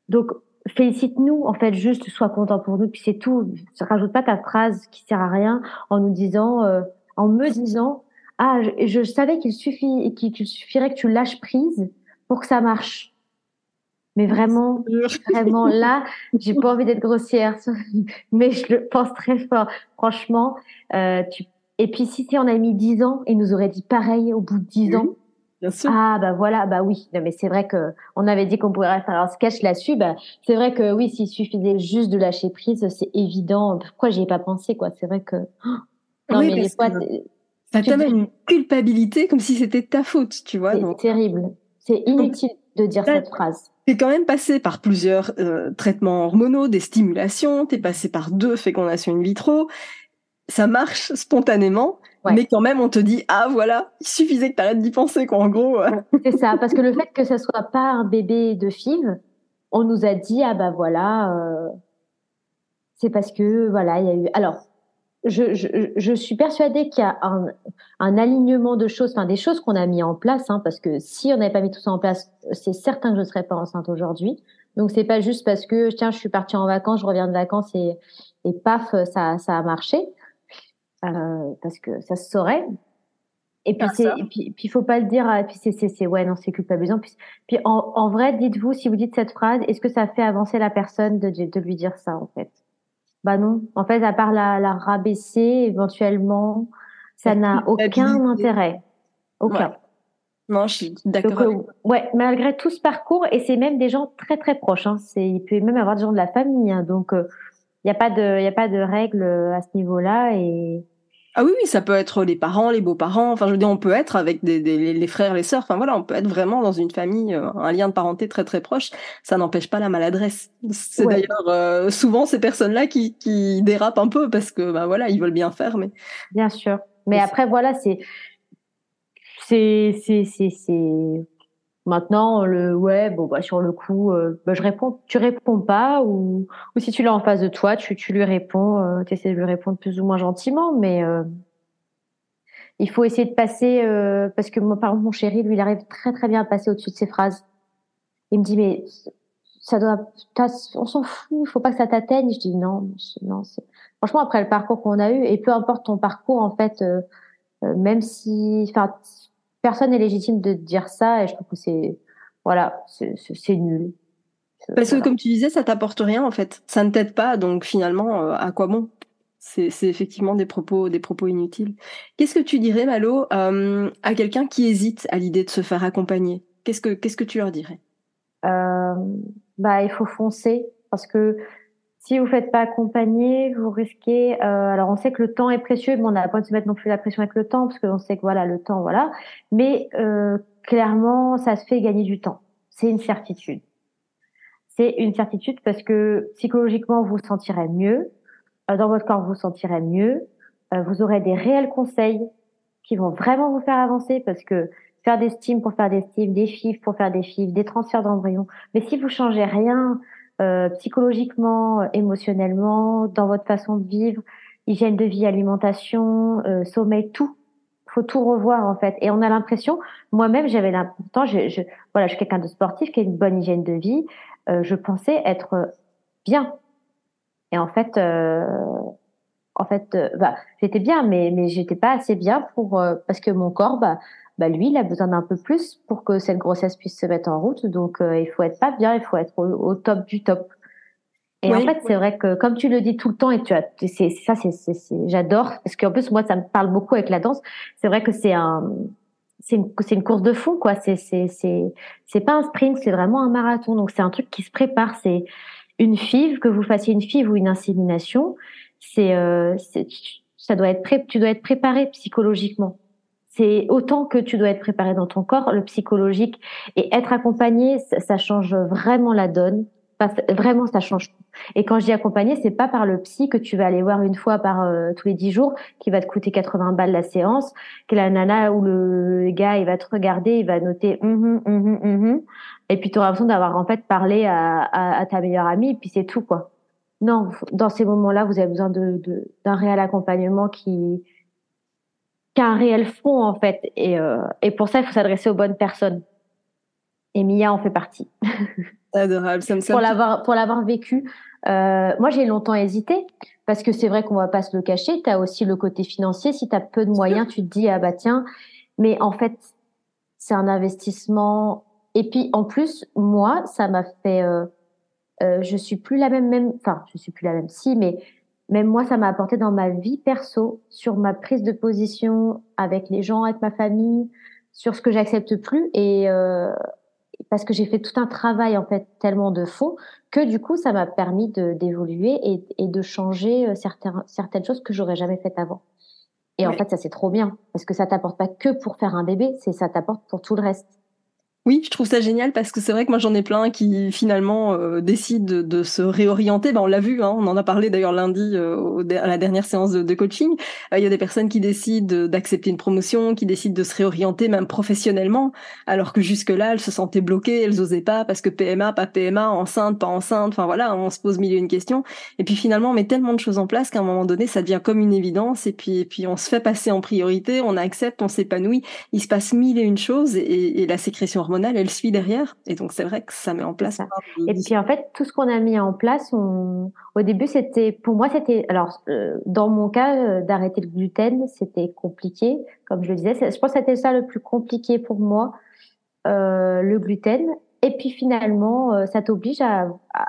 Donc, félicite-nous, en fait, juste, sois content pour nous. Puis c'est tout. Rajoute pas ta phrase qui sert à rien en nous disant, euh, en me disant, ah, je, je savais qu'il suffit, qu'il suffirait que tu lâches prise pour que ça marche. Mais vraiment, vraiment, là, j'ai pas envie d'être grossière, mais je le pense très fort. Franchement, euh, tu... et puis si, si on a mis dix ans, il nous aurait dit pareil au bout de dix oui, ans. Bien sûr. Ah bah voilà, bah oui. Non mais c'est vrai que on avait dit qu'on pourrait faire un sketch là-dessus. Bah c'est vrai que oui, s'il suffisait juste de lâcher prise, c'est évident. Pourquoi j'y ai pas pensé quoi? C'est vrai que non oui, mais des fois, ça t'amène une culpabilité comme si c'était ta faute, tu vois. C'est terrible. C'est inutile de dire cette phrase. T'es quand même passé par plusieurs euh, traitements hormonaux, des stimulations, t'es passé par deux fécondations in vitro. Ça marche spontanément, ouais. mais quand même on te dit ah voilà, il suffisait que t'arrêtes d'y penser quoi en gros. C'est ça, parce que le fait que ça soit pas un bébé de FIV, on nous a dit ah bah voilà, euh, c'est parce que voilà il y a eu. Alors je, je, je suis persuadée qu'il y a un, un, alignement de choses, enfin des choses qu'on a mis en place, hein, parce que si on n'avait pas mis tout ça en place, c'est certain que je ne serais pas enceinte aujourd'hui. Donc c'est pas juste parce que tiens, je suis partie en vacances, je reviens de vacances et, et paf, ça, ça a marché, euh, parce que ça se saurait. Et puis, c'est, puis, puis, faut pas le dire, puis c'est, c'est, c'est, ouais, non, c'est culpabilisant. Puis, puis en, en vrai, dites-vous, si vous dites cette phrase, est-ce que ça fait avancer la personne de, de lui dire ça, en fait? Bah non. En fait, à part la, la rabaisser, éventuellement, ça n'a aucun intérêt. Aucun. Non, je suis d'accord. Euh, ouais, malgré tout ce parcours, et c'est même des gens très très proches. Hein, c'est, il peut même avoir des gens de la famille. Hein, donc, il euh, n'y a pas de, il a pas de règles à ce niveau-là. Et ah oui, oui, ça peut être les parents, les beaux-parents. Enfin, je veux dire, on peut être avec des, des, les frères, les sœurs. Enfin voilà, on peut être vraiment dans une famille, euh, un lien de parenté très très proche. Ça n'empêche pas la maladresse. C'est d'ailleurs euh, souvent ces personnes-là qui, qui dérapent un peu parce que bah voilà, ils veulent bien faire, mais. Bien sûr. Mais après voilà, c'est c'est c'est c'est Maintenant, le ouais, bon bah sur le coup, euh, bah, je réponds, tu réponds pas ou ou si tu l'as en face de toi, tu tu lui réponds, euh, tu essaies de lui répondre plus ou moins gentiment, mais euh, il faut essayer de passer parce que moi par exemple mon chéri, lui, il arrive très très bien à passer au-dessus de ses phrases. Il me dit mais ça doit, on s'en fout, il faut pas que ça t'atteigne. Je dis non, non. Franchement, après le parcours qu'on a eu et peu importe ton parcours en fait, même si, enfin personne n'est légitime de dire ça et je trouve que c'est voilà, c'est nul. Parce que comme tu disais, ça t'apporte rien en fait. Ça ne t'aide pas, donc finalement, euh, à quoi bon? C'est effectivement des propos, des propos inutiles. Qu'est-ce que tu dirais, Malo, euh, à quelqu'un qui hésite à l'idée de se faire accompagner? Qu'est-ce que qu'est-ce que tu leur dirais? Euh, Bah, il faut foncer parce que si vous faites pas accompagner, vous risquez. Euh, alors, on sait que le temps est précieux, mais on n'a pas de se mettre non plus la pression avec le temps, parce qu'on sait que voilà, le temps, voilà. Mais euh, clairement, ça se fait gagner du temps. C'est une certitude. C'est une certitude parce que psychologiquement, vous vous sentirez mieux. Euh, dans votre corps, vous vous sentirez mieux. Vous aurez des réels conseils qui vont vraiment vous faire avancer, parce que faire des stimes pour faire des stimes, des fifs pour faire des fifs, des transferts d'embryons. Mais si vous changez rien, euh, psychologiquement, émotionnellement, dans votre façon de vivre, hygiène de vie, alimentation, euh, sommeil, tout. Faut tout revoir en fait. Et on a l'impression, moi-même, j'avais l'important, je, je, voilà, je suis quelqu'un de sportif qui a une bonne hygiène de vie. Euh, je pensais être bien. Et en fait, en fait, bah, j'étais bien, mais mais j'étais pas assez bien pour parce que mon corps, bah, bah lui, il a besoin d'un peu plus pour que cette grossesse puisse se mettre en route. Donc, euh, il faut être pas bien, il faut être au, top du top. Et en fait, c'est vrai que comme tu le dis tout le temps, et tu as, c'est ça, c'est, j'adore parce qu'en plus moi, ça me parle beaucoup avec la danse. C'est vrai que c'est un, c'est une, c'est une course de fond, quoi. C'est, c'est, c'est, c'est pas un sprint, c'est vraiment un marathon. Donc c'est un truc qui se prépare. C'est une FIV, que vous fassiez une FIV ou une insémination, c'est, euh, ça doit être pré, tu dois être préparé psychologiquement c'est autant que tu dois être préparé dans ton corps, le psychologique et être accompagné, ça, change vraiment la donne. Vraiment, ça change. Et quand je dis accompagné, c'est pas par le psy que tu vas aller voir une fois par euh, tous les dix jours, qui va te coûter 80 balles la séance, que la nana ou le gars, il va te regarder, il va noter hum, hum, hum, et puis tu auras l'impression d'avoir en fait parlé à, ta meilleure amie, et puis c'est tout quoi. Non, dans ces moments-là, vous avez besoin de d'un réel accompagnement qui qu'un réel fond en fait. Et, euh, et pour ça, il faut s'adresser aux bonnes personnes. Et Mia en fait partie. Adorable, ça me Pour l'avoir pour l'avoir vécu. Euh, moi, j'ai longtemps hésité parce que c'est vrai qu'on va pas se le cacher. Tu as aussi le côté financier. Si tu as peu de moyens, tu te dis ah bah tiens. Mais en fait, c'est un investissement. Et puis en plus, moi, ça m'a fait. Euh, euh, je suis plus la même même. Enfin, je suis plus la même. Si, mais même moi, ça m'a apporté dans ma vie perso, sur ma prise de position avec les gens, avec ma famille, sur ce que j'accepte plus et euh, parce que j'ai fait tout un travail en fait tellement de fond que du coup, ça m'a permis d'évoluer et, et, de changer euh, certaines certaines choses que j'aurais jamais faites avant. Et en fait, ça c'est trop bien parce que ça t'apporte pas que pour faire un bébé, c'est ça t'apporte pour tout le reste. Oui, je trouve ça génial parce que c'est vrai que moi j'en ai plein qui finalement euh, décident de, se réorienter. Ben, on l'a vu, hein, on en a parlé d'ailleurs lundi euh, à la dernière séance de, coaching. Euh, il y a des personnes qui décident d'accepter une promotion, qui décident de se réorienter même professionnellement, alors que jusque-là elles se sentaient bloquées, elles osaient pas parce que PMA, pas PMA, enceinte, pas enceinte. Enfin voilà, on se pose mille et une questions. Et puis finalement on met tellement de choses en place qu'à un moment donné ça devient comme une évidence. Et puis et puis on se fait passer en priorité, on accepte, on s'épanouit. Il se passe mille et une choses et, et la sécrétion hormonale, elle suit derrière. Et donc, c'est vrai que ça met en place. Ça. Et puis, en fait, tout ce qu'on a mis en place, on... au début, c'était, pour moi, c'était, alors, euh, dans mon cas, euh, d'arrêter le gluten, c'était compliqué. Comme je le disais, je pense que c'était ça le plus compliqué pour moi, euh, le gluten. Et puis, finalement, ça t'oblige à, à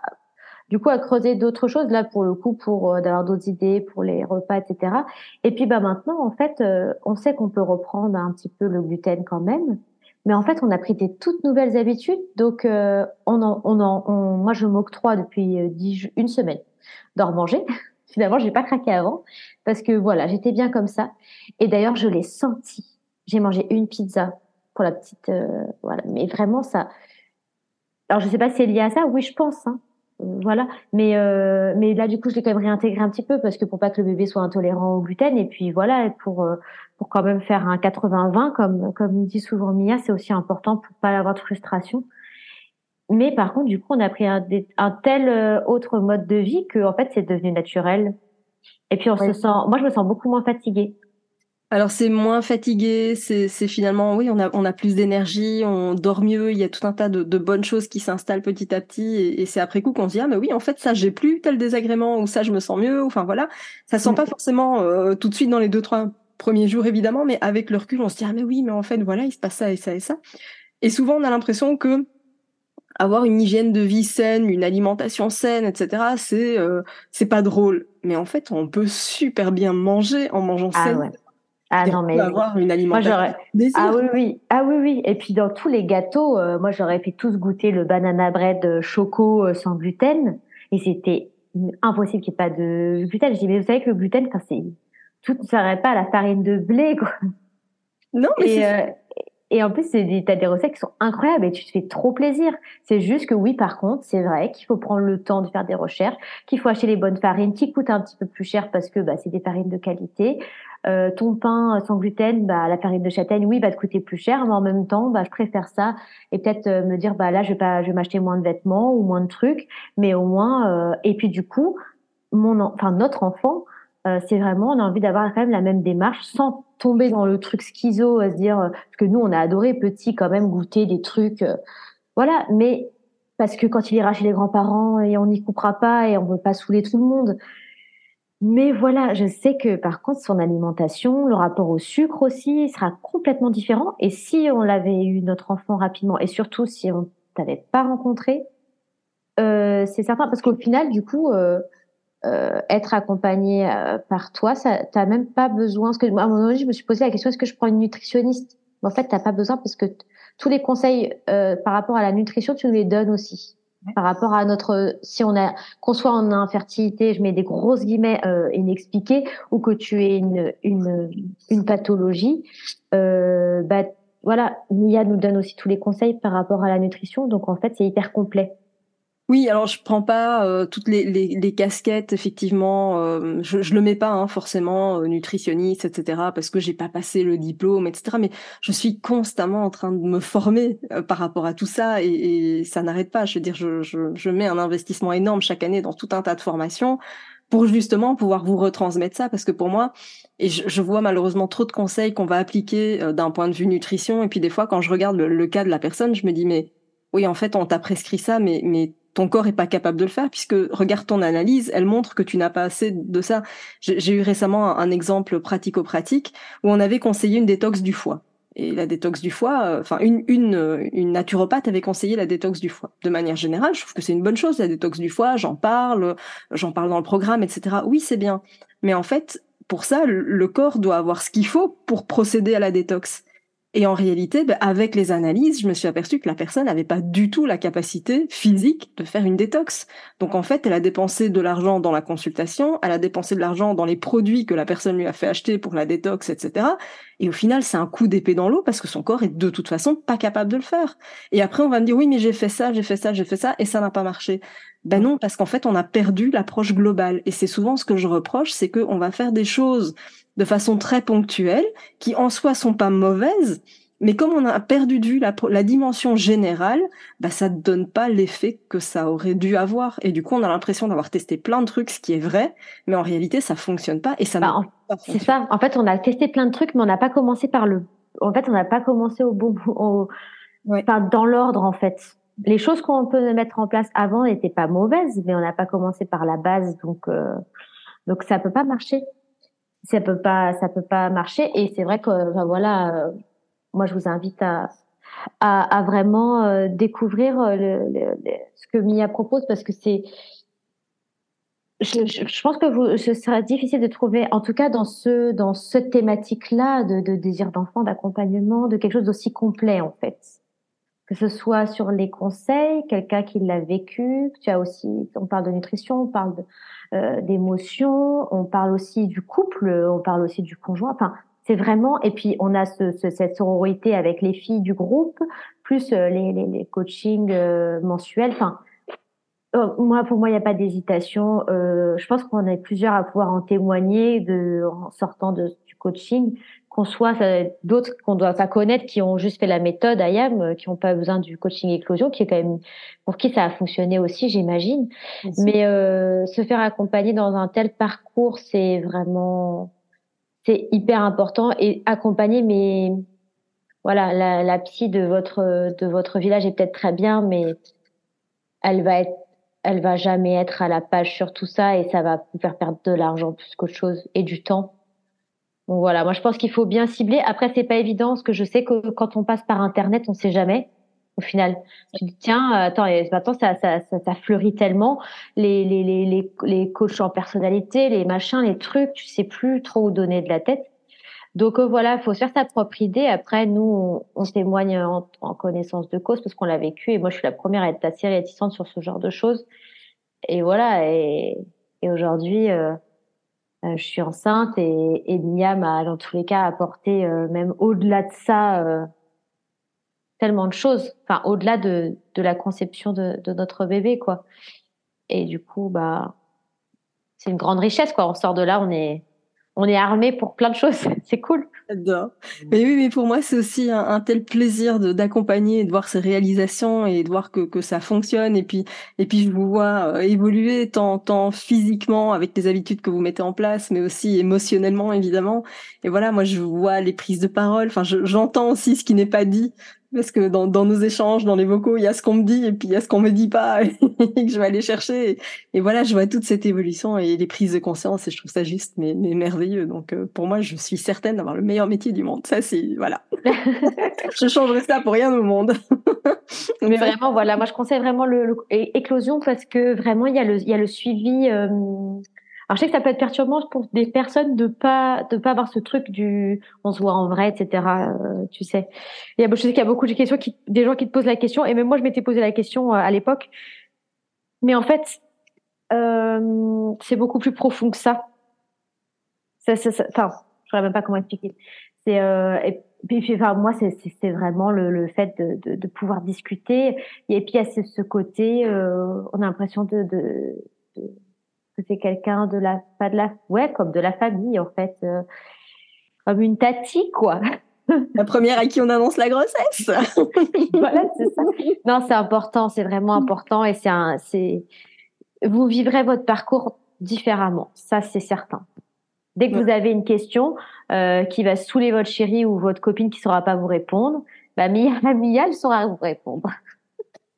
du coup à creuser d'autres choses là pour le coup pour d'avoir d'autres idées pour les repas etc et puis bah maintenant en fait on sait qu'on peut reprendre un petit peu le gluten quand même mais en fait on a pris des toutes nouvelles habitudes. Donc euh, on en, moi je m'octroie depuis dix, une semaine d'en manger. Finalement j'ai pas craqué avant parce que voilà j'étais bien comme ça. Et d'ailleurs je l'ai senti. J'ai mangé une pizza pour la petite voilà. Mais vraiment ça alors je sais pas si c'est lié à ça. Oui je pense hein voilà. Mais euh, mais là du coup je l'ai quand même réintégré un petit peu parce que pour pas que le bébé soit intolérant au gluten et puis voilà pour euh, pour quand même faire un 80-20 comme comme dit souvent Mia c'est aussi important pour pas avoir de frustration. Mais par contre du coup on a pris un, un tel euh, autre mode de vie que en fait c'est devenu naturel. Et puis on se sent moi je me sens beaucoup moins fatiguée alors c'est moins fatigué, c'est finalement oui on a on a plus d'énergie, on dort mieux, il y a tout un tas de, de bonnes choses qui s'installent petit à petit et, et c'est après coup qu'on se dit ah mais oui en fait ça j'ai plus tel désagrément ou ça je me sens mieux, enfin voilà ça sent pas forcément euh, tout de suite dans les deux trois premiers jours évidemment mais avec le recul on se dit ah mais oui mais en fait voilà il se passe ça et ça et ça et souvent on a l'impression que avoir une hygiène de vie saine, une alimentation saine, etc. C'est euh, c'est pas drôle, mais en fait on peut super bien manger en mangeant ah, sain. Ah non mais avoir une alimentation. ah oui oui ah oui oui et puis dans tous les gâteaux, euh, moi j'aurais fait tous goûter le banana bread euh, choco euh, sans gluten et c'était impossible qu'il n'y ait pas de gluten. Je dis mais vous savez que le gluten, c'est tout ne serait pas à la farine de blé quoi. Non mais et, et en plus, c'est des, t'as des recettes qui sont incroyables et tu te fais trop plaisir. C'est juste que oui, par contre, c'est vrai qu'il faut prendre le temps de faire des recherches, qu'il faut acheter les bonnes farines qui coûtent un petit peu plus cher parce que bah, c'est des farines de qualité. Euh, ton pain sans gluten, bah, la farine de châtaigne, oui, va te coûter plus cher, mais en même temps, bah, je préfère ça et peut-être euh, me dire, bah là, je vais pas, je vais m'acheter moins de vêtements ou moins de trucs, mais au moins, euh, et puis du coup, mon, enfin notre enfant, euh, c'est vraiment, on a envie d'avoir quand même la même démarche sans tomber dans le truc schizo, à se dire, euh, parce que nous, on a adoré petit quand même goûter des trucs, euh, voilà, mais parce que quand il ira chez les grands-parents et on n'y coupera pas et on veut pas saouler tout le monde. Mais voilà, je sais que par contre, son alimentation, le rapport au sucre aussi sera complètement différent. Et si on l'avait eu notre enfant rapidement, et surtout si on t'avait pas rencontré, euh, c'est certain, parce qu'au final, du coup, euh, euh, être accompagné par toi, ça, t'as même pas besoin. Parce que à un moment je me suis posé la question est-ce que je prends une nutritionniste? En fait, t'as pas besoin parce que tous les conseils par rapport à la nutrition, tu nous les donnes aussi. Par rapport à notre, si on a, qu'on soit en infertilité, je mets des grosses guillemets euh, inexpliquées, ou que tu aies une une, une pathologie, bah voilà, Mia nous donne aussi tous les conseils par rapport à la nutrition. Donc en fait, c'est hyper complet. Oui, alors je prends pas euh, toutes les, les, les, casquettes, effectivement. Euh, je, je le mets pas hein, forcément euh, nutritionniste, etc. Parce que j'ai pas passé le diplôme, etc. Mais je suis constamment en train de me former par rapport à tout ça et, et ça n'arrête pas. Je veux dire, je, je, je, mets un investissement énorme chaque année dans tout un tas de formations pour justement pouvoir vous retransmettre ça. Parce que pour moi, et je, je vois malheureusement trop de conseils qu'on va appliquer d'un point de vue nutrition. Et puis des fois, quand je regarde le, le cas de la personne, je me dis mais oui, en fait, on t'a prescrit ça, mais mais ton corps est pas capable de le faire puisque regarde ton analyse, elle montre que tu n'as pas assez de ça. J'ai eu récemment un, exemple pratico-pratique où on avait conseillé une détox du foie. Et la détox du foie, euh, enfin une, une, une naturopathe avait conseillé la détox du foie. De manière générale, je trouve que c'est une bonne chose la détox du foie. J'en parle, j'en parle dans le programme, etc. Oui, c'est bien. Mais en fait, pour ça, le corps doit avoir ce qu'il faut pour procéder à la détox. Et en réalité, ben, avec les analyses, je me suis aperçue que la personne n'avait pas du tout la capacité physique de faire une détox. Donc en fait, elle a dépensé de l'argent dans la consultation, elle a dépensé de l'argent dans les produits que la personne lui a fait acheter pour la détox, etc. Et au final, c'est un coup d'épée dans l'eau parce que son corps est de toute façon pas capable de le faire. Et après, on va me dire oui, mais j'ai fait ça, j'ai fait ça, j'ai fait ça, et ça n'a pas marché. Ben non, parce qu'en fait, on a perdu l'approche globale. Et c'est souvent ce que je reproche, c'est qu'on va faire des choses de façon très ponctuelle, qui en soi sont pas mauvaises, mais comme on a perdu de vue la, la dimension générale, bah ça ne donne pas l'effet que ça aurait dû avoir. Et du coup, on a l'impression d'avoir testé plein de trucs, ce qui est vrai, mais en réalité, ça fonctionne pas et ça bah, C'est ça. En fait, on a testé plein de trucs, mais on n'a pas commencé par le. En fait, on n'a pas commencé au bon. Au... dans l'ordre en fait. Les choses qu'on peut mettre en place avant n'étaient pas mauvaises, mais on n'a pas commencé par la base, donc euh, donc ça peut pas marcher. Ça peut pas, ça peut pas marcher. Et c'est vrai que voilà, euh, moi je vous invite à vraiment euh, découvrir le, ce que Mia propose parce que c'est je, pense que ce sera difficile de trouver, en tout cas dans ce dans cette thématique-là de, de désir d'enfant, d'accompagnement, de quelque chose d'aussi complet en fait. Que ce soit sur les conseils, quelqu'un qui l'a vécu. Tu as aussi, on parle de nutrition, on parle euh, d'émotion, on parle aussi du couple, on parle aussi du conjoint. Enfin, c'est vraiment. Et puis on a ce, ce, cette sororité avec les filles du groupe, plus euh, les, les, les coachings euh, mensuels. Enfin euh, moi, pour moi, il n'y a pas d'hésitation. Euh, je pense qu'on est plusieurs à pouvoir en témoigner de, en sortant de, du coaching, qu'on soit d'autres qu'on doit pas connaître, qui ont juste fait la méthode IAM, euh, qui n'ont pas besoin du coaching éclosion, qui est quand même pour qui ça a fonctionné aussi, j'imagine. Mais euh, se faire accompagner dans un tel parcours, c'est vraiment c'est hyper important et accompagner mais voilà la, psy de votre de votre village est peut-être très bien mais elle va être elle va jamais être à la page sur tout ça et ça va vous faire perdre de l'argent plus qu'autre chose et du temps. Donc voilà, moi je pense qu'il faut bien cibler. Après c'est pas évident parce que je sais que quand on passe par internet, on sait jamais. Au final, tu dis tiens, attends, maintenant ça, ça, ça, ça, fleurit tellement les les les les les coachs en personnalité, les machins, les trucs, tu sais plus trop où donner de la tête. Donc euh, voilà, il faut se faire sa propre idée. Après, nous, on, témoigne en, connaissance de cause parce qu'on l'a vécu. Et moi, je suis la première à être assez réticente sur ce genre de choses. Et voilà. Et, et aujourd'hui, euh, euh je suis enceinte et, et Mia m'a, dans tous les cas, apporté, euh, même au-delà de ça, euh, tellement de choses. Enfin, au-delà de, de la conception de, de notre bébé, quoi. Et du coup, bah, c'est une grande richesse, quoi. On sort de là, on est on est armé pour plein de choses. c'est cool. J'adore. Mais oui, mais pour moi, c'est aussi un, tel plaisir d'accompagner, de, voir ces réalisations et de voir que, que ça fonctionne. Et puis, et puis, je vous vois euh, évoluer tant, tant physiquement avec les habitudes que vous mettez en place, mais aussi émotionnellement, évidemment. Et voilà, moi, je vois les prises de parole. Enfin, j'entends aussi ce qui n'est pas dit parce que dans, dans, nos échanges, dans les vocaux, il y a ce qu'on me dit et puis il y a ce qu'on me dit pas et que je vais aller chercher. Et, voilà, je vois toute cette évolution et les prises de conscience et je trouve ça juste mais, mais merveilleux. Donc euh, pour moi, je suis certaine d'avoir le meilleur métier du monde. Ça, c'est voilà. je changerais ça pour rien au monde. mais vraiment, voilà, moi je conseille vraiment le, éclosion parce que vraiment il y a le il y a le suivi. Euh, alors je sais que ça peut être perturbant pour des personnes de pas de pas avoir ce truc du on se voit en vrai, etc. Euh, tu sais, il y a, je sais qu'il y a beaucoup de questions qui, des gens qui te posent la question et même moi je m'étais posé la question euh, à l'époque. Mais en fait, euh, c'est beaucoup plus profond que ça. ça, ça, ça enfin, je saurais même pas comment expliquer. C'est euh, et puis, enfin, moi, c'est vraiment le, le fait de, de, de, pouvoir discuter. Et puis, il y a ce, ce côté, euh, on a l'impression de, de que c'est quelqu'un de la pas de la ouais comme de la famille en fait euh, comme une tati quoi. La première à qui on annonce la grossesse. Voilà c'est ça. Non c'est important c'est vraiment important et c'est un c'est vous vivrez votre parcours différemment ça c'est certain. Dès que vous avez une question euh, qui va saouler votre chérie ou votre copine qui saura pas vous répondre bah Mia, Mia elle saura vous répondre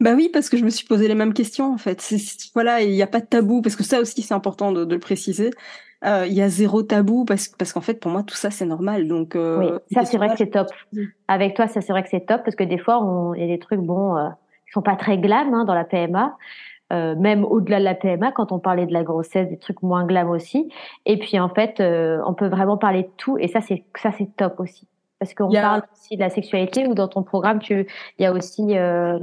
bah oui, parce que je me suis posé les mêmes questions en fait. voilà, il n'y a pas de tabou parce que ça aussi c'est important de, de, le préciser. Euh, il y a zéro tabou parce parce qu'en fait pour moi tout ça c'est normal. Donc euh, oui, ça c'est vrai que c'est top. Avec toi ça c'est vrai que c'est top parce que des fois il y a des trucs bon euh, qui sont pas très glam hein, dans la PMA. Euh, même au-delà de la PMA, quand on parlait de la grossesse, des trucs moins glam aussi. Et puis en fait, euh, on peut vraiment parler de tout, et ça c'est ça c'est top aussi, parce qu'on parle aussi de la sexualité ou dans ton programme, tu il y a aussi euh,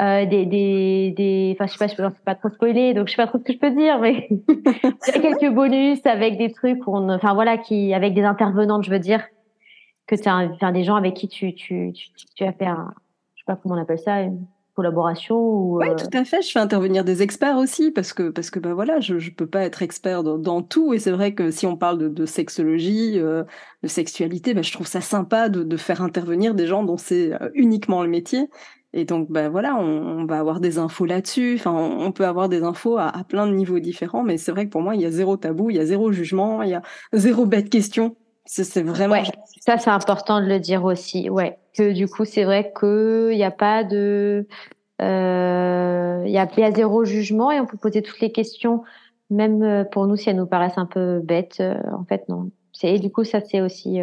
euh, des, des, des, enfin, je sais pas, je peux pas trop spoiler, donc je sais pas trop ce que je peux dire, mais il y a quelques bonus avec des trucs où on, enfin voilà, qui, avec des intervenantes, je veux dire, que tu as, enfin, des gens avec qui tu, tu, tu, tu as fait un, je sais pas comment on appelle ça, une collaboration ou. Oui, euh, tout à fait. Je fais intervenir des experts aussi parce que, parce que, ben voilà, je, je peux pas être expert dans, dans tout et c'est vrai que si on parle de, de sexologie, euh, de sexualité, ben, je trouve ça sympa de, de faire intervenir des gens dont c'est uniquement le métier et donc, ben voilà, on, va avoir des infos là-dessus. Enfin, on, peut avoir des infos à, plein de niveaux différents, mais c'est vrai que pour moi, il y a zéro tabou, il y a zéro jugement, il y a zéro bête question. C'est vraiment. Ouais, ça, c'est important de le dire aussi. Ouais. que du coup c'est vrai qu'il n'y a pas de euh, il y, a, y a zéro jugement et on peut poser toutes les questions même euh, pour nous si elles nous paraissent un peu bêtes euh, en fait non c'est du coup ça c'est aussi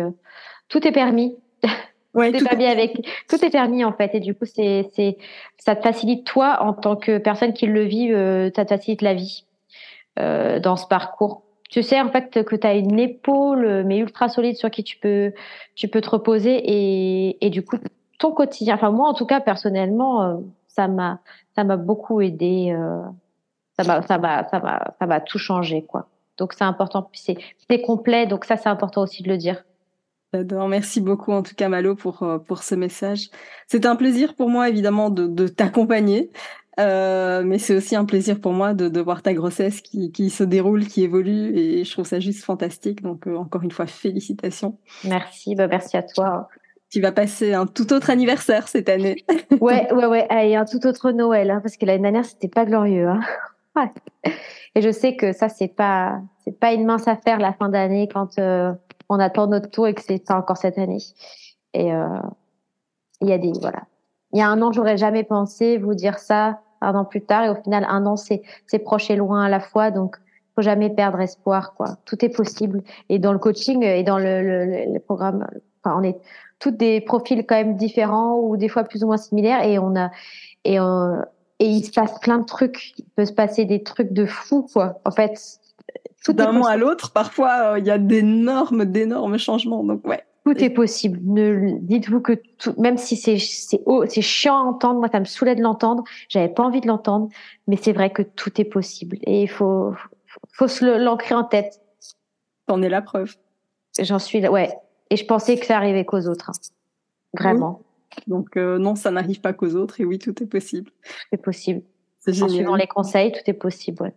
tout est permis Ouais, tout, est permis avec. Tout est permis en fait et du coup c'est c'est ça te facilite toi en tant que personne qui le vit ça te facilite la vie dans ce parcours. Tu sais en fait que tu as une épaule mais ultra solide sur qui tu peux tu peux te reposer et, et du coup ton quotidien enfin moi en tout cas personnellement euh, ça m'a ça m'a beaucoup aidé euh, ça m'a ça m'a ça m'a ça m'a tout changé quoi. Donc c'est important c'est c'est complet donc ça c'est important aussi de le dire J'adore. Merci beaucoup, en tout cas, Malo, pour, euh, pour ce message. C'est un plaisir pour moi, évidemment, de, de t'accompagner. Euh, mais c'est aussi un plaisir pour moi de, de voir ta grossesse qui, qui, se déroule, qui évolue, et je trouve ça juste fantastique. Donc euh, encore une fois, félicitations. Merci, bah merci à toi. Tu vas passer un tout autre anniversaire cette année. ouais, ouais, ouais, et un tout autre Noël, hein, parce que l'année dernière c'était pas glorieux. Hein. Ouais. Et je sais que ça c'est pas, c'est pas une mince affaire la fin d'année quand euh, on attend notre tour et que c'est pas encore cette année. Et euh, il y a des, voilà, il y a un an j'aurais jamais pensé vous dire ça un an plus tard. Et au final un an c'est c'est proche et loin à la fois. Donc faut jamais perdre espoir quoi. Tout est possible. Et dans le coaching et dans le, le, le programme enfin on est toutes des profils quand même différents ou des fois plus ou moins similaires. Et on a et on, et il se passe plein de trucs. Il peut se passer des trucs de fou quoi. En fait d'un moment à l'autre parfois euh, il y a d'énormes d'énormes changements donc ouais tout est possible. Ne dites-vous que tout, même si c'est c'est c'est chiant à entendre, moi ça me saoulait de l'entendre, j'avais pas envie de l'entendre, mais c'est vrai que tout est possible et il faut faut se l'ancrer en tête. T'en es la preuve. J'en suis ouais, et je pensais que ça arrivait qu'aux autres, hein. vraiment. Donc euh, non, ça n'arrive pas qu'aux autres et oui, tout est possible. Tout est possible. En suivant les conseils, tout est possible. Ouais.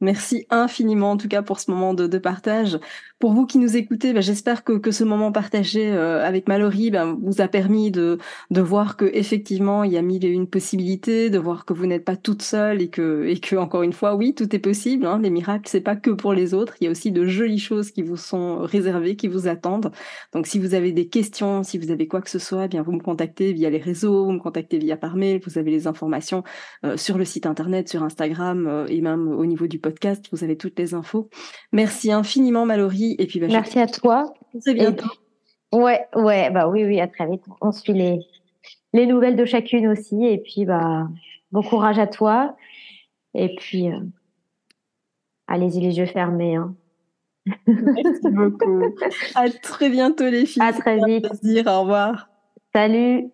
Merci infiniment en tout cas pour ce moment de, partage. Pour vous qui nous écoutez, ben, j'espère que, que, ce moment partagé euh, avec Mallory ben, vous a permis de, de voir que effectivement il y a mille et une possibilités, de voir que vous n'êtes pas toute seule et que, et que encore une fois, oui, tout est possible. Hein, les miracles, c'est pas que pour les autres. Il y a aussi de jolies choses qui vous sont réservées, qui vous attendent. Donc si vous avez des questions, si vous avez quoi que ce soit, eh bien vous me contactez via les réseaux, vous me contactez via par mail. Vous avez les informations euh, sur le site internet, sur Instagram euh, et même au niveau du podcast. Vous avez toutes les infos. Merci infiniment, Mallory. Et puis, bah, merci à toi. Très bientôt. Ouais, ouais, bah oui, oui, à très vite. On suit les, les nouvelles de chacune aussi. Et puis, bah, bon courage à toi. Et puis, euh, allez-y les yeux fermés. Hein. Merci beaucoup. À très bientôt, les filles. À très vite. Plaisir. Au revoir. Salut.